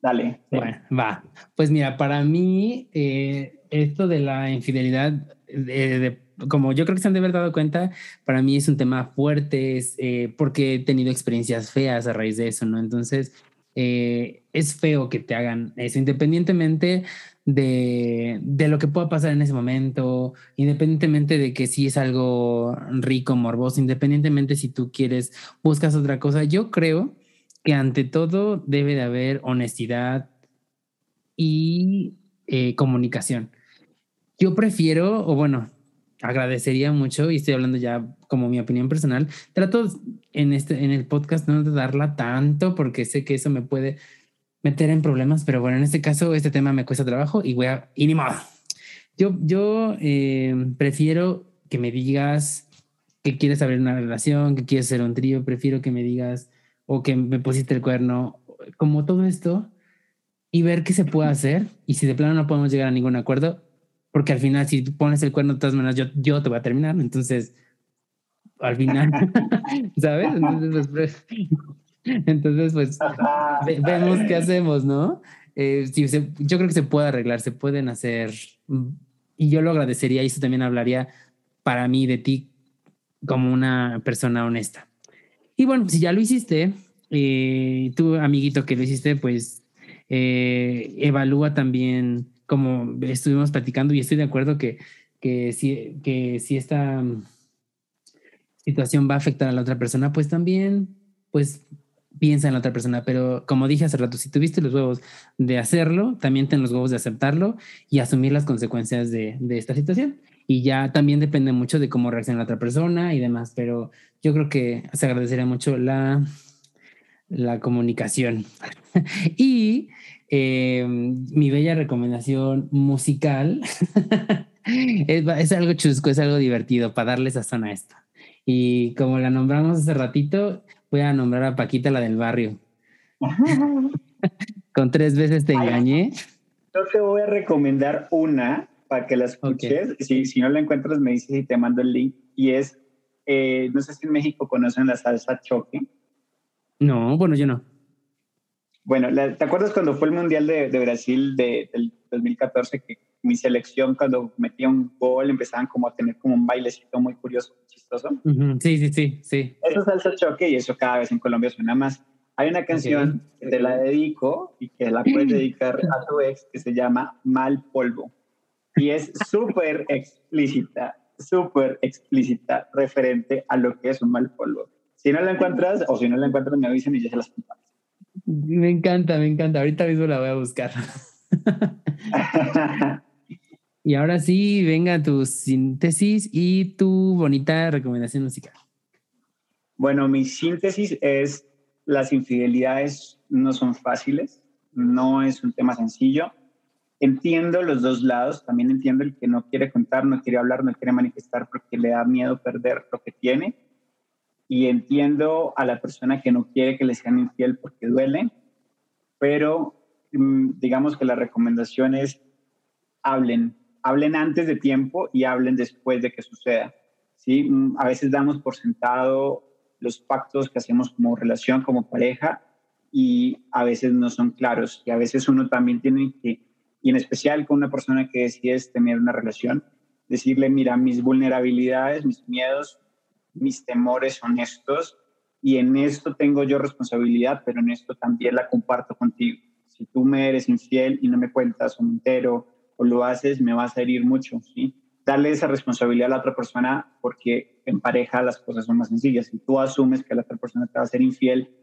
Dale. Sí. Bueno, va. Pues mira, para mí, eh, esto de la infidelidad, de, de, como yo creo que se han de haber dado cuenta, para mí es un tema fuerte, es, eh, porque he tenido experiencias feas a raíz de eso, ¿no? Entonces, eh, es feo que te hagan eso, independientemente de, de, lo que pueda pasar en ese momento, independientemente de que si es algo rico, morboso, independientemente si tú quieres, buscas otra cosa, yo creo que ante todo debe de haber honestidad y eh, comunicación. Yo prefiero, o bueno, agradecería mucho, y estoy hablando ya como mi opinión personal, trato en, este, en el podcast no de darla tanto porque sé que eso me puede meter en problemas, pero bueno, en este caso este tema me cuesta trabajo y voy a... Y ni modo. Yo, yo eh, prefiero que me digas que quieres abrir una relación, que quieres ser un trío, prefiero que me digas o que me pusiste el cuerno, como todo esto, y ver qué se puede hacer. Y si de plano no podemos llegar a ningún acuerdo, porque al final si tú pones el cuerno de todas maneras yo, yo te voy a terminar, entonces al final, ¿sabes? Entonces pues, entonces, pues ve, vemos qué hacemos, ¿no? Eh, se, yo creo que se puede arreglar, se pueden hacer, y yo lo agradecería y eso también hablaría para mí de ti como una persona honesta. Y bueno, si ya lo hiciste, eh, tú, amiguito que lo hiciste, pues eh, evalúa también como estuvimos platicando y estoy de acuerdo que, que, si, que si esta situación va a afectar a la otra persona, pues también, pues piensa en la otra persona. Pero como dije hace rato, si tuviste los huevos de hacerlo, también ten los huevos de aceptarlo y asumir las consecuencias de, esta situación. Y ya también depende mucho de cómo reacciona la otra persona y demás, pero yo creo que se agradecería mucho la, la comunicación. y eh, mi bella recomendación musical es, es, algo chusco, es algo divertido para darle sazón a esto. Y como la nombramos hace ratito, voy a nombrar a Paquita, la del barrio. Con tres veces te engañé. Yo te voy a recomendar una para que la escuches. Okay. Si, si, no la encuentras, me dices y te mando el link. Y es, eh, no sé si en México conocen la salsa choque. No, bueno, yo no. Bueno, la, ¿te acuerdas cuando fue el Mundial de, de Brasil de, del 2014 que mi selección cuando metía un gol empezaban como a tener como un bailecito muy curioso, chistoso? Uh -huh. Sí, sí, sí, sí. Eso es salsa choque y eso cada vez en Colombia suena más. Hay una canción que te la dedico y que la puedes dedicar a tu ex que se llama Mal Polvo. Y es súper explícita, súper explícita referente a lo que es un mal polvo. Si no la encuentras o si no la encuentras, me avisan y ya se las comparto. Me encanta, me encanta. Ahorita mismo la voy a buscar. y ahora sí, venga tu síntesis y tu bonita recomendación musical. Bueno, mi síntesis es las infidelidades no son fáciles, no es un tema sencillo. Entiendo los dos lados, también entiendo el que no quiere contar, no quiere hablar, no quiere manifestar porque le da miedo perder lo que tiene. Y entiendo a la persona que no quiere que le sean infiel porque duele, pero mm, digamos que la recomendación es hablen, hablen antes de tiempo y hablen después de que suceda. ¿sí? Mm, a veces damos por sentado los pactos que hacemos como relación, como pareja, y a veces no son claros. Y a veces uno también tiene que, y en especial con una persona que decides tener una relación, decirle, mira, mis vulnerabilidades, mis miedos, mis temores son estos, y en esto tengo yo responsabilidad, pero en esto también la comparto contigo. Si tú me eres infiel y no me cuentas un entero o lo haces, me vas a herir mucho, ¿sí? darle esa responsabilidad a la otra persona porque en pareja las cosas son más sencillas. Si tú asumes que la otra persona te va a ser infiel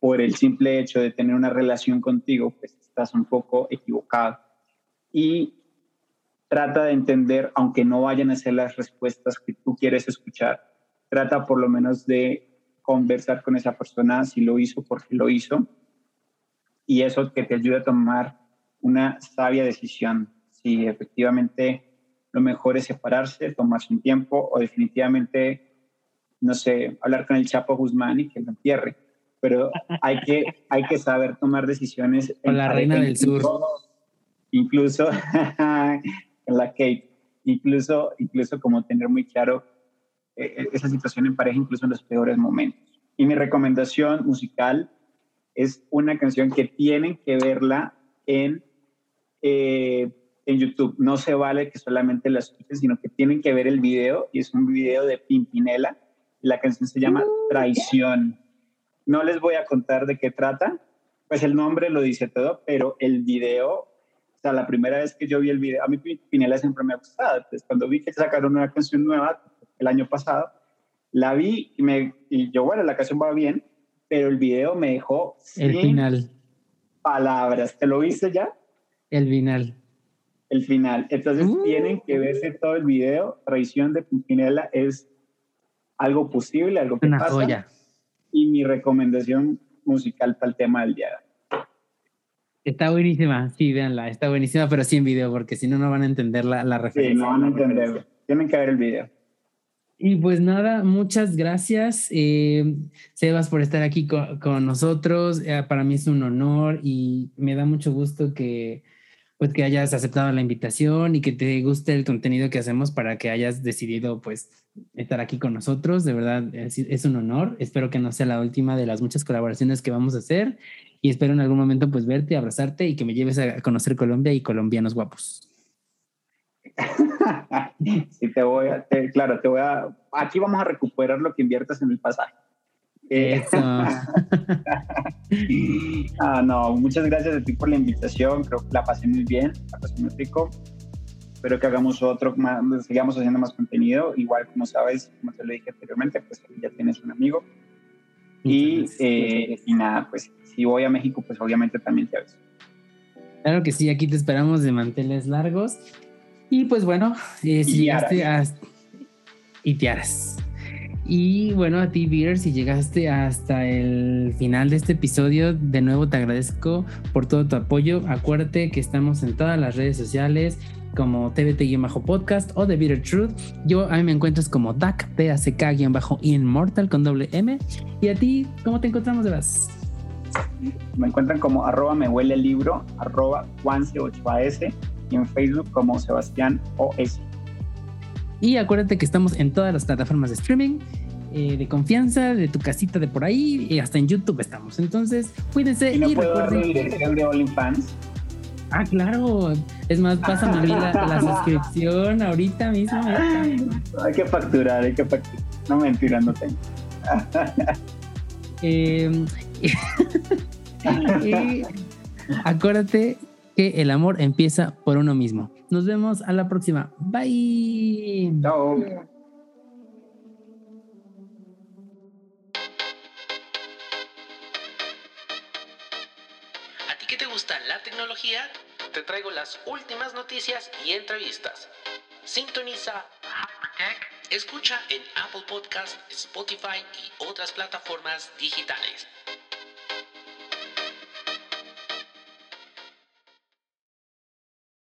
por el simple hecho de tener una relación contigo, pues estás un poco equivocado. Y trata de entender, aunque no vayan a ser las respuestas que tú quieres escuchar, trata por lo menos de conversar con esa persona si lo hizo, porque lo hizo, y eso que te ayude a tomar una sabia decisión. Si efectivamente lo mejor es separarse, tomarse un tiempo o definitivamente, no sé, hablar con el Chapo Guzmán y que lo entierre. Pero hay que, hay que saber tomar decisiones. Con la reina del sur. Incluso en la Kate. Incluso, incluso como tener muy claro eh, esa situación en pareja, incluso en los peores momentos. Y mi recomendación musical es una canción que tienen que verla en eh, en YouTube. No se vale que solamente la escuchen, sino que tienen que ver el video y es un video de Pimpinela. La canción se llama Traición. No les voy a contar de qué trata, pues el nombre lo dice todo, pero el video, o sea, la primera vez que yo vi el video, a mí Pimpinela siempre me ha gustado. Entonces, cuando vi que sacaron una canción nueva el año pasado, la vi y, me, y yo, bueno, la canción va bien, pero el video me dejó el final. palabras. ¿Te lo viste ya? El final el final. Entonces uh. tienen que verse todo el video. Traición de Pimpinela es algo posible, algo que Una pasa. Joya. Y mi recomendación musical para el tema del día. Está buenísima, sí, véanla, está buenísima, pero sí en video, porque si no, no van a entender la, la referencia. Sí, no van a entender. Tienen que ver el video. Y pues nada, muchas gracias, eh, Sebas, por estar aquí con, con nosotros. Eh, para mí es un honor y me da mucho gusto que, pues que hayas aceptado la invitación y que te guste el contenido que hacemos para que hayas decidido pues estar aquí con nosotros. De verdad es, un honor. Espero que no sea la última de las muchas colaboraciones que vamos a hacer y espero en algún momento pues verte, abrazarte y que me lleves a conocer Colombia y colombianos guapos. sí, te voy a, claro, te voy a, aquí vamos a recuperar lo que inviertas en el pasaje. Eso. ah, no, muchas gracias a ti por la invitación. Creo que la pasé muy bien, la pasé muy rico. Espero que hagamos otro, más, sigamos haciendo más contenido. Igual, como sabes, como te lo dije anteriormente, pues ya tienes un amigo. Y, eh, y nada, pues si voy a México, pues obviamente también te aviso. Claro que sí, aquí te esperamos de manteles largos. Y pues bueno, eh, si llegaste a... Y tiaras. Y bueno, a ti, Beer, si llegaste hasta el final de este episodio, de nuevo te agradezco por todo tu apoyo. Acuérdate que estamos en todas las redes sociales como TVT-podcast o The Bitter Truth. Yo a mí me encuentras como DAC, D-A-C-K-Inmortal con doble M. Y a ti, ¿cómo te encontramos, de las? Me encuentran como arroba me huele el libro, arroba Juanse8AS y en Facebook como Sebastián OS. Y acuérdate que estamos en todas las plataformas de streaming eh, de confianza, de tu casita de por ahí, y hasta en YouTube estamos. Entonces, cuídense y, no recuerden. dirección de OnlyFans? Ah, claro. Es más, pásame la, la suscripción ahorita mismo. Hay que facturar, hay que facturar. No mentira, no tengo. eh, y acuérdate que el amor empieza por uno mismo. Nos vemos a la próxima. Bye. Chao. ¿A ti que te gusta la tecnología? Te traigo las últimas noticias y entrevistas. Sintoniza. Escucha en Apple Podcast, Spotify y otras plataformas digitales.